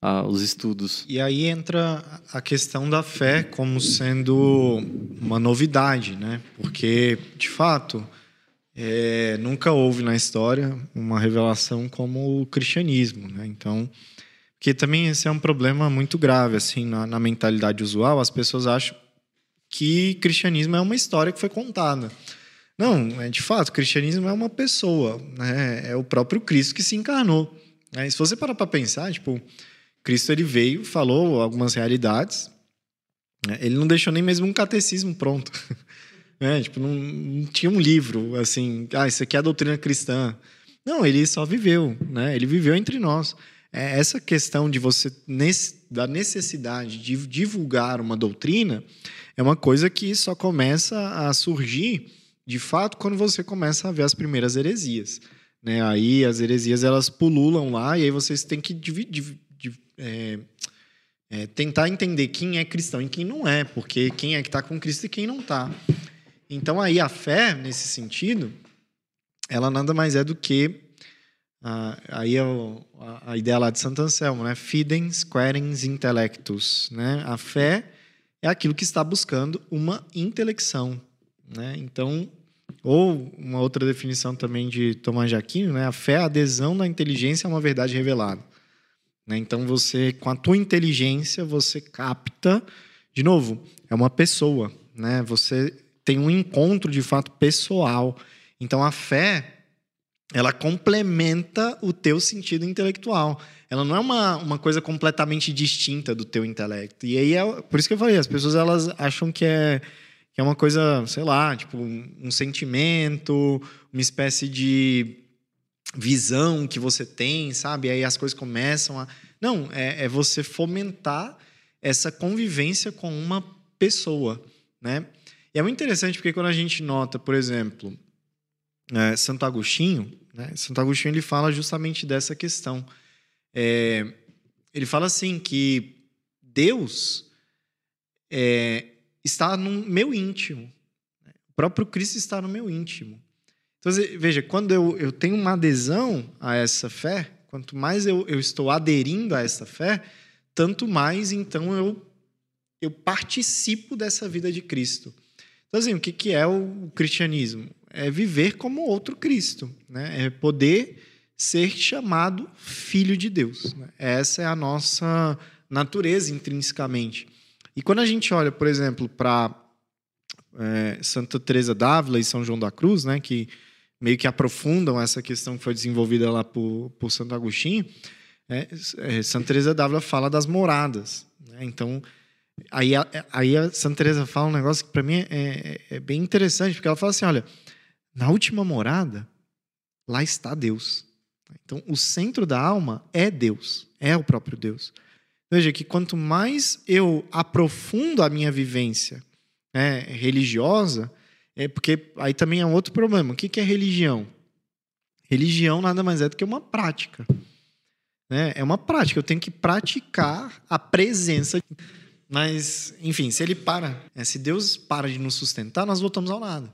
a, os estudos. E aí entra a questão da fé como sendo uma novidade, né? Porque, de fato, é, nunca houve na história uma revelação como o cristianismo, né? Então, que também esse é um problema muito grave assim na, na mentalidade usual. As pessoas acham que cristianismo é uma história que foi contada. Não, é de fato, cristianismo é uma pessoa, né? É o próprio Cristo que se encarnou. Né? Se você parar para pensar, tipo, Cristo ele veio, falou algumas realidades, né? ele não deixou nem mesmo um catecismo pronto. Né? Tipo, não, não, tinha um livro assim, ah, isso aqui é a doutrina cristã. Não, ele só viveu, né? Ele viveu entre nós. É essa questão de você da necessidade de divulgar uma doutrina é uma coisa que só começa a surgir de fato quando você começa a ver as primeiras heresias, né? Aí as heresias elas pululam lá e aí vocês têm que dividir, é, é, tentar entender quem é cristão e quem não é, porque quem é que está com Cristo e quem não está. Então aí a fé, nesse sentido, ela nada mais é do que aí é a, a, ideia lá de Santo Anselmo, né? Fidens querens intellectus, né? A fé é aquilo que está buscando uma intelecção, né? Então, ou uma outra definição também de Tomás de Aquino, né? A fé é a adesão da inteligência a uma verdade revelada. Né? Então, você, com a tua inteligência, você capta, de novo, é uma pessoa, né? Você tem um encontro de fato pessoal. Então a fé, ela complementa o teu sentido intelectual. Ela não é uma, uma coisa completamente distinta do teu intelecto. E aí é por isso que eu falei, as pessoas elas acham que é que é uma coisa, sei lá, tipo um sentimento, uma espécie de visão que você tem, sabe? E aí as coisas começam a não é, é você fomentar essa convivência com uma pessoa, né? E é muito interessante porque quando a gente nota, por exemplo, é, Santo Agostinho, né, Santo Agostinho ele fala justamente dessa questão. É, ele fala assim que Deus é, está no meu íntimo. Né, o próprio Cristo está no meu íntimo. Então, veja, quando eu, eu tenho uma adesão a essa fé, quanto mais eu, eu estou aderindo a essa fé, tanto mais então eu, eu participo dessa vida de Cristo. Então, assim, o que, que é o cristianismo? É viver como outro Cristo, né? É poder ser chamado filho de Deus. Né? Essa é a nossa natureza intrinsecamente. E quando a gente olha, por exemplo, para é, Santa Teresa d'Ávila e São João da Cruz, né, que meio que aprofundam essa questão que foi desenvolvida lá por, por Santo Agostinho, é, é, Santa Teresa d'Ávila fala das moradas. Né? Então, Aí, aí a Santa Teresa fala um negócio que para mim é, é, é, bem interessante, porque ela fala assim, olha, na última morada, lá está Deus. Então, o centro da alma é Deus, é o próprio Deus. Veja que quanto mais eu aprofundo a minha vivência né, religiosa, é porque aí também é outro problema. O que é religião? Religião nada mais é do que uma prática. Né? É uma prática. Eu tenho que praticar a presença Mas, enfim, se ele para, é, se Deus para de nos sustentar, nós voltamos ao nada.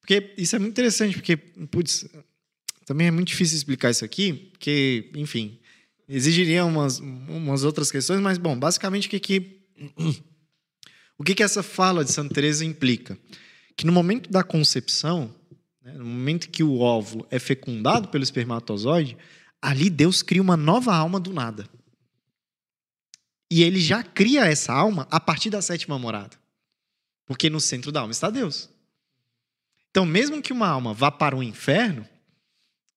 Porque isso é muito interessante, porque, putz, também é muito difícil explicar isso aqui, porque, enfim, exigiria umas, umas outras questões, mas, bom, basicamente o que, que, o que, que essa fala de Santa Teresa implica? Que no momento da concepção, né, no momento que o óvulo é fecundado pelo espermatozoide, ali Deus cria uma nova alma do nada. E ele já cria essa alma a partir da sétima morada. Porque no centro da alma está Deus. Então, mesmo que uma alma vá para o inferno,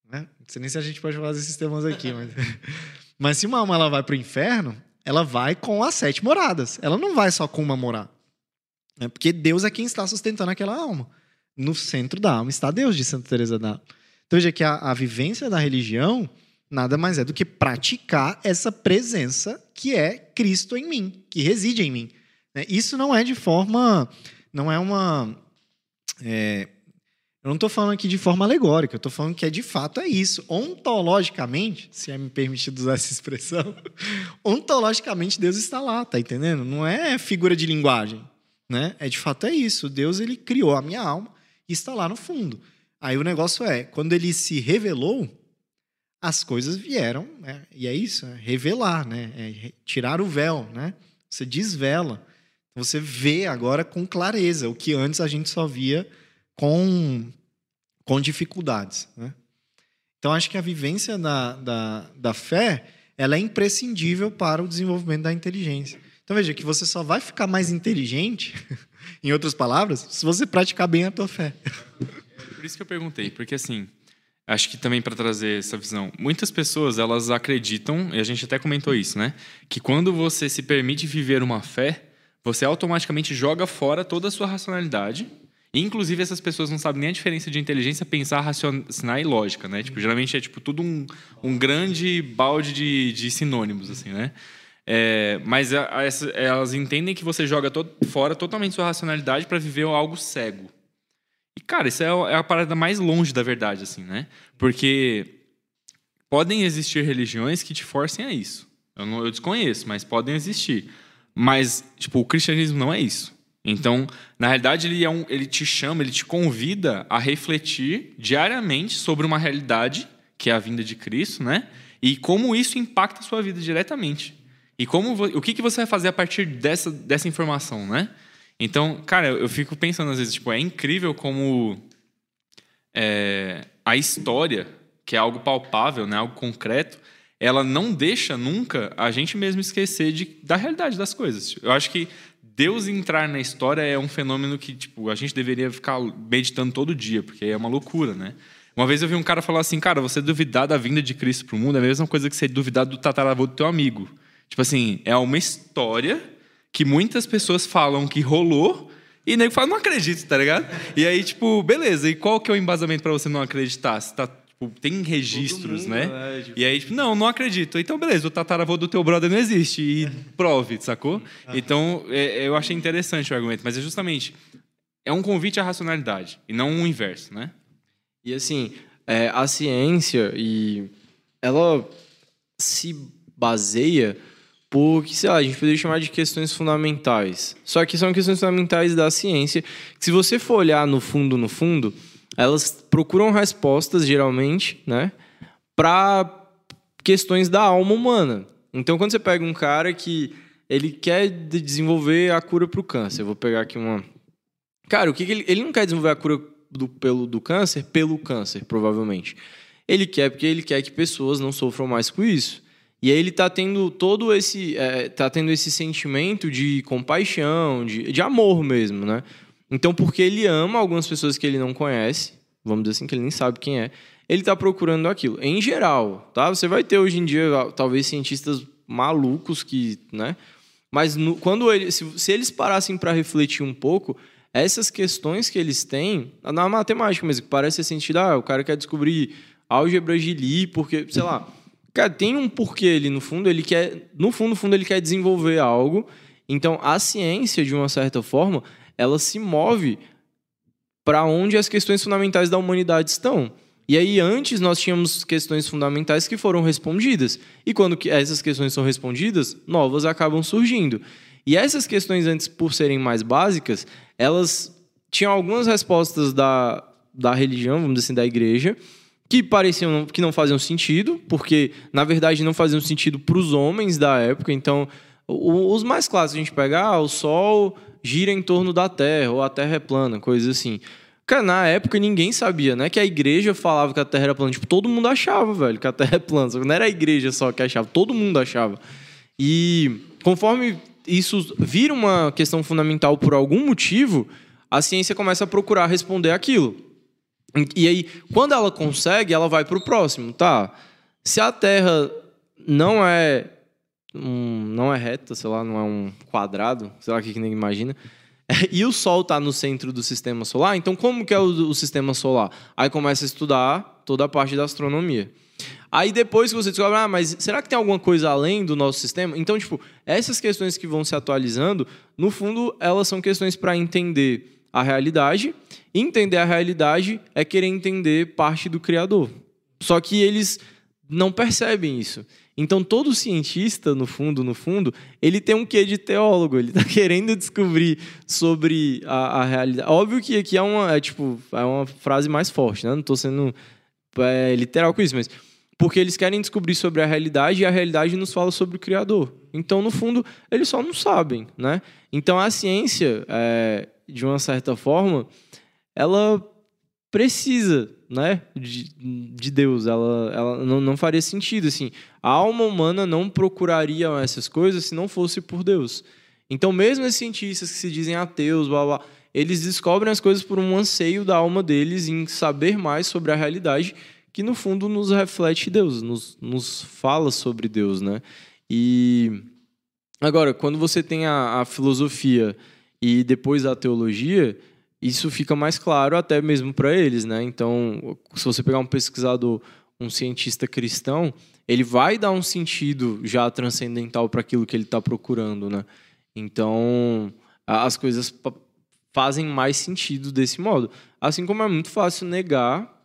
né? não sei nem se a gente pode falar desses temas aqui, mas, mas se uma alma ela vai para o inferno, ela vai com as sete moradas. Ela não vai só com uma morada. É porque Deus é quem está sustentando aquela alma. No centro da alma está Deus, de Santa Teresa d'Ávila. Então veja que a, a vivência da religião nada mais é do que praticar essa presença que é Cristo em mim, que reside em mim. Né? Isso não é de forma, não é uma, é, eu não estou falando aqui de forma alegórica, eu estou falando que é de fato é isso. Ontologicamente, se é me permitido usar essa expressão, ontologicamente Deus está lá, tá entendendo? Não é figura de linguagem, né? É de fato é isso. Deus ele criou a minha alma e está lá no fundo. Aí o negócio é, quando ele se revelou, as coisas vieram, né? e é isso, é revelar, né? É tirar o véu, né? Você desvela. Você vê agora com clareza o que antes a gente só via com, com dificuldades. Né? Então, acho que a vivência da, da, da fé ela é imprescindível para o desenvolvimento da inteligência. Então, veja que você só vai ficar mais inteligente, em outras palavras, se você praticar bem a tua fé. É por isso que eu perguntei, porque assim, acho que também para trazer essa visão, muitas pessoas elas acreditam, e a gente até comentou isso, né? Que quando você se permite viver uma fé, você automaticamente joga fora toda a sua racionalidade. Inclusive, essas pessoas não sabem nem a diferença de inteligência, pensar, raciocinar e lógica, né? Tipo, geralmente é tipo tudo um, um grande balde de, de sinônimos, assim, né? É, mas a, a, elas entendem que você joga to fora totalmente sua racionalidade para viver algo cego. E, cara, isso é, é a parada mais longe da verdade, assim, né? Porque podem existir religiões que te forcem a isso. Eu, não, eu desconheço, mas podem existir. Mas, tipo, o cristianismo não é isso. Então, na realidade, ele, é um, ele te chama, ele te convida a refletir diariamente sobre uma realidade, que é a vinda de Cristo, né? E como isso impacta a sua vida diretamente. E como o que, que você vai fazer a partir dessa, dessa informação, né? Então, cara, eu fico pensando às vezes, tipo, é incrível como é, a história, que é algo palpável, né, algo concreto, ela não deixa nunca a gente mesmo esquecer de, da realidade das coisas. Eu acho que Deus entrar na história é um fenômeno que tipo a gente deveria ficar meditando todo dia, porque é uma loucura, né? Uma vez eu vi um cara falar assim, cara, você duvidar da vinda de Cristo para o mundo é a mesma coisa que você duvidar do tataravô do teu amigo. Tipo assim, é uma história que muitas pessoas falam que rolou e nego fala, não acredito, tá ligado? E aí, tipo, beleza, e qual que é o embasamento para você não acreditar? Você tá, tipo, tem registros, mundo, né? É, tipo... E aí, tipo, não, não acredito. Então, beleza, o tataravô do teu brother não existe. E prove, sacou? Ah. Então, é, eu achei interessante o argumento, mas é justamente. É um convite à racionalidade, e não o inverso, né? E assim, é, a ciência, e ela se baseia porque, sei lá, a gente poderia chamar de questões fundamentais. Só que são questões fundamentais da ciência, que se você for olhar no fundo, no fundo, elas procuram respostas, geralmente, né, para questões da alma humana. Então, quando você pega um cara que ele quer desenvolver a cura para o câncer, eu vou pegar aqui uma... Cara, o que, que ele... ele não quer desenvolver a cura do, pelo, do câncer pelo câncer, provavelmente. Ele quer porque ele quer que pessoas não sofram mais com isso. E aí ele está tendo todo esse, é, tá tendo esse sentimento de compaixão, de, de amor mesmo, né? Então, porque ele ama algumas pessoas que ele não conhece, vamos dizer assim, que ele nem sabe quem é, ele está procurando aquilo. Em geral, tá? Você vai ter hoje em dia, talvez, cientistas malucos que, né? Mas no, quando ele, se, se eles parassem para refletir um pouco, essas questões que eles têm, na matemática mesmo, que parece ser sentido, ah, o cara quer descobrir álgebra de Lie, porque, sei lá Cara, tem um porquê ali no fundo, ele quer, no fundo, no fundo, ele quer desenvolver algo. Então, a ciência, de uma certa forma, ela se move para onde as questões fundamentais da humanidade estão. E aí, antes, nós tínhamos questões fundamentais que foram respondidas. E quando essas questões são respondidas, novas acabam surgindo. E essas questões antes, por serem mais básicas, elas tinham algumas respostas da, da religião, vamos dizer assim, da igreja, que pareciam que não faziam sentido, porque na verdade não faziam sentido para os homens da época. Então, os mais clássicos a gente pegar, ah, o Sol gira em torno da Terra, ou a Terra é plana, coisas assim. Cara, na época ninguém sabia, né? Que a igreja falava que a Terra era plana. Tipo, todo mundo achava, velho, que a Terra é plana. Não era a igreja só que achava, todo mundo achava. E conforme isso vira uma questão fundamental por algum motivo, a ciência começa a procurar responder aquilo. E aí, quando ela consegue, ela vai para o próximo, tá? Se a Terra não é um, não é reta, sei lá, não é um quadrado, sei lá o que, que ninguém imagina. E o Sol está no centro do sistema solar, então como que é o, o, sistema solar? Aí começa a estudar toda a parte da astronomia. Aí depois que você descobre, ah, mas será que tem alguma coisa além do nosso sistema? Então, tipo, essas questões que vão se atualizando, no fundo, elas são questões para entender a realidade. Entender a realidade é querer entender parte do Criador. Só que eles não percebem isso. Então, todo cientista, no fundo, no fundo, ele tem um quê de teólogo, ele está querendo descobrir sobre a, a, realidade. Óbvio que aqui é uma, é, tipo, é uma frase mais forte, né? Não estou sendo é, literal com isso, mas porque eles querem descobrir sobre a realidade e a realidade nos fala sobre o Criador. Então, no fundo, eles só não sabem, né? Então, a ciência, é, de uma certa forma, ela precisa né, de, de Deus. Ela, ela não, não faria sentido. Assim, a alma humana não procuraria essas coisas se não fosse por Deus. Então, mesmo esses cientistas que se dizem ateus, blá, blá, eles descobrem as coisas por um anseio da alma deles em saber mais sobre a realidade, que no fundo nos reflete Deus, nos, nos fala sobre Deus, né? E agora, quando você tem a, a filosofia e depois a teologia, isso fica mais claro até mesmo para eles, né? Então, se você pegar um pesquisador, um cientista cristão, ele vai dar um sentido já transcendental para aquilo que ele está procurando, né? Então, as coisas fazem mais sentido desse modo. Assim como é muito fácil negar.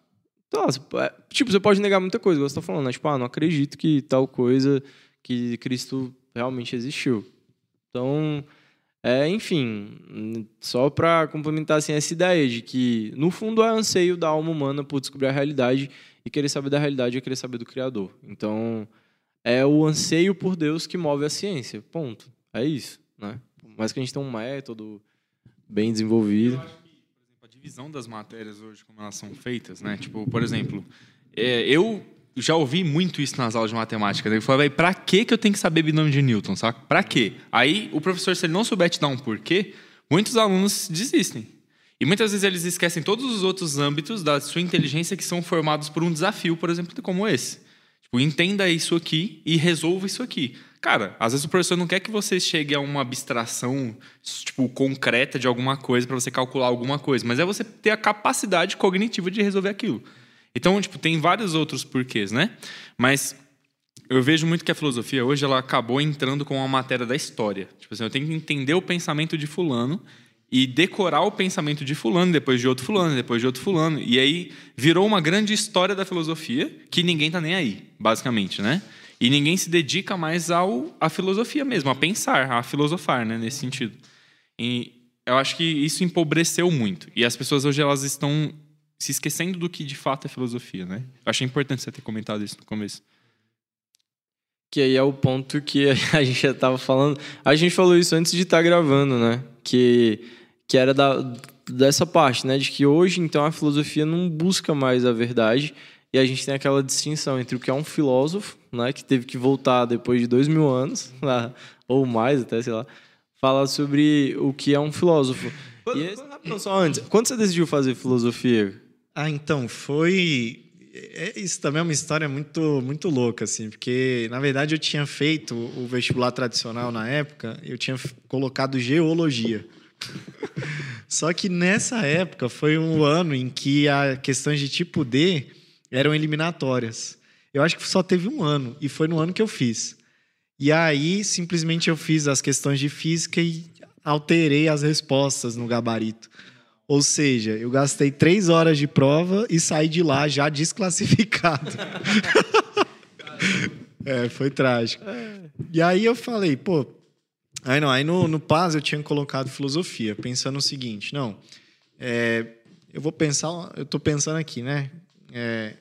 Tá, tipo, você pode negar muita coisa, você está falando, né? Tipo, ah, não acredito que tal coisa, que Cristo realmente existiu. Então, é, enfim, só para complementar assim, essa ideia de que, no fundo, é anseio da alma humana por descobrir a realidade e querer saber da realidade é querer saber do Criador. Então, é o anseio por Deus que move a ciência. Ponto. É isso. Né? Mas que a gente tem um método bem desenvolvido. Eu acho que, por a divisão das matérias hoje, como elas são feitas, né? Tipo, por exemplo, é, eu já ouvi muito isso nas aulas de matemática. Ele falou, para que, que eu tenho que saber binômio de Newton, sabe? Para quê? Aí o professor, se ele não souber te dar um porquê, muitos alunos desistem. E muitas vezes eles esquecem todos os outros âmbitos da sua inteligência que são formados por um desafio, por exemplo, como esse. Tipo, entenda isso aqui e resolva isso aqui. Cara, às vezes o professor não quer que você chegue a uma abstração tipo concreta de alguma coisa para você calcular alguma coisa, mas é você ter a capacidade cognitiva de resolver aquilo. Então, tipo, tem vários outros porquês, né? Mas eu vejo muito que a filosofia hoje ela acabou entrando com uma matéria da história. Tipo assim, eu tenho que entender o pensamento de fulano e decorar o pensamento de fulano, depois de outro fulano, depois de outro fulano. E aí virou uma grande história da filosofia que ninguém tá nem aí, basicamente, né? E ninguém se dedica mais ao à filosofia mesmo, a pensar, a filosofar, né, nesse sentido. E eu acho que isso empobreceu muito. E as pessoas hoje elas estão se esquecendo do que de fato é filosofia, né? Eu achei importante você ter comentado isso no começo. Que aí é o ponto que a gente já estava falando. A gente falou isso antes de estar tá gravando, né? Que, que era da, dessa parte, né? De que hoje, então, a filosofia não busca mais a verdade. E a gente tem aquela distinção entre o que é um filósofo, né? Que teve que voltar depois de dois mil anos, ou mais até, sei lá, falar sobre o que é um filósofo. Quando, e esse... só antes, quando você decidiu fazer filosofia? Ah, então, foi. É, isso também é uma história muito, muito louca, assim, porque, na verdade, eu tinha feito o vestibular tradicional na época, eu tinha colocado geologia. Só que nessa época foi um ano em que as questões de tipo D eram eliminatórias. Eu acho que só teve um ano, e foi no ano que eu fiz. E aí, simplesmente, eu fiz as questões de física e alterei as respostas no gabarito. Ou seja, eu gastei três horas de prova e saí de lá já desclassificado. é, foi trágico. E aí eu falei, pô, Aí não, aí no, no Paz eu tinha colocado filosofia, pensando o seguinte, não, é, eu vou pensar, eu estou pensando aqui, né? É,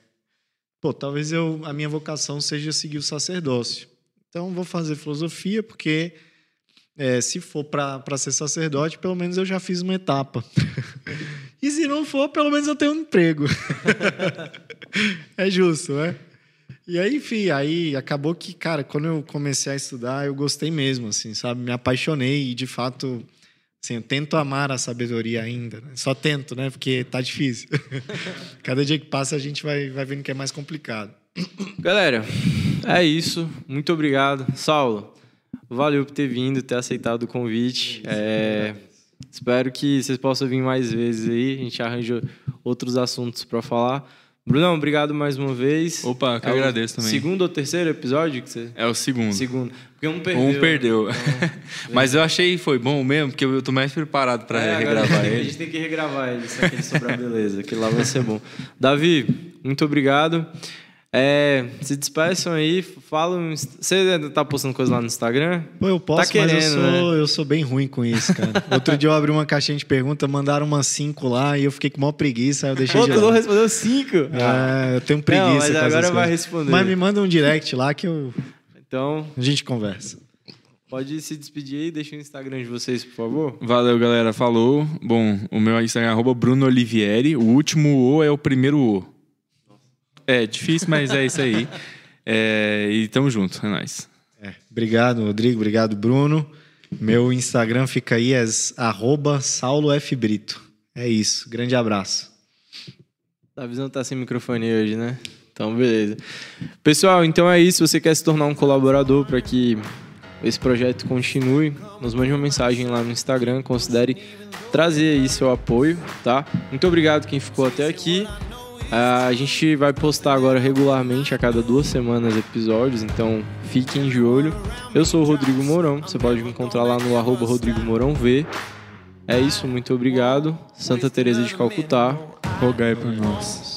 pô, talvez eu, a minha vocação seja seguir o sacerdócio. Então vou fazer filosofia porque é, se for para ser sacerdote, pelo menos eu já fiz uma etapa. e se não for, pelo menos eu tenho um emprego. é justo, né? E aí, enfim, aí acabou que, cara, quando eu comecei a estudar, eu gostei mesmo, assim, sabe? Me apaixonei e, de fato, assim, eu tento amar a sabedoria ainda. Né? Só tento, né? Porque tá difícil. Cada dia que passa, a gente vai, vai vendo que é mais complicado. Galera, é isso. Muito obrigado. Saulo, valeu por ter vindo, ter aceitado o convite. É, espero que vocês possam vir mais vezes aí. A gente arranja outros assuntos para falar. Brunão, obrigado mais uma vez. Opa, que é agradeço também. Segundo ou terceiro episódio que você. É o segundo. Segundo. Porque um perdeu. Um perdeu. Então, Mas eu achei que foi bom mesmo, porque eu tô mais preparado para é, regravar ele. A gente tem que regravar ele, só aquele sobre a beleza. Aquele lá vai ser bom. Davi, muito obrigado. É, se despeçam aí, falam. Você tá postando coisa lá no Instagram? Pô, eu posso, tá querendo, mas eu sou, né? eu sou bem ruim com isso, cara. Outro dia eu abri uma caixinha de perguntas, mandaram umas cinco lá e eu fiquei com maior preguiça, aí eu deixei Pô, de tu não respondeu cinco? É, eu tenho preguiça. Não, mas agora vai responder. Mas me manda um direct lá que eu, Então, a gente conversa. pode se despedir aí, deixa o Instagram de vocês, por favor. Valeu, galera. Falou. Bom, o meu Instagram é Bruno Olivieri. O último O é o primeiro O. É difícil, mas é isso aí. É, e tamo junto, é nóis. É, obrigado, Rodrigo. Obrigado, Bruno. Meu Instagram fica aí, é arroba Saulo F. Brito. É isso. Grande abraço. Davi não tá sem microfone hoje, né? Então, beleza. Pessoal, então é isso. Se você quer se tornar um colaborador para que esse projeto continue, nos mande uma mensagem lá no Instagram. Considere trazer aí seu apoio, tá? Muito obrigado quem ficou até aqui. Ah, a gente vai postar agora regularmente a cada duas semanas episódios, então fiquem de olho. Eu sou o Rodrigo Mourão, você pode me encontrar lá no arroba Rodrigo Mourão V. É isso, muito obrigado. Santa Teresa de Calcutá. Rogai por nós.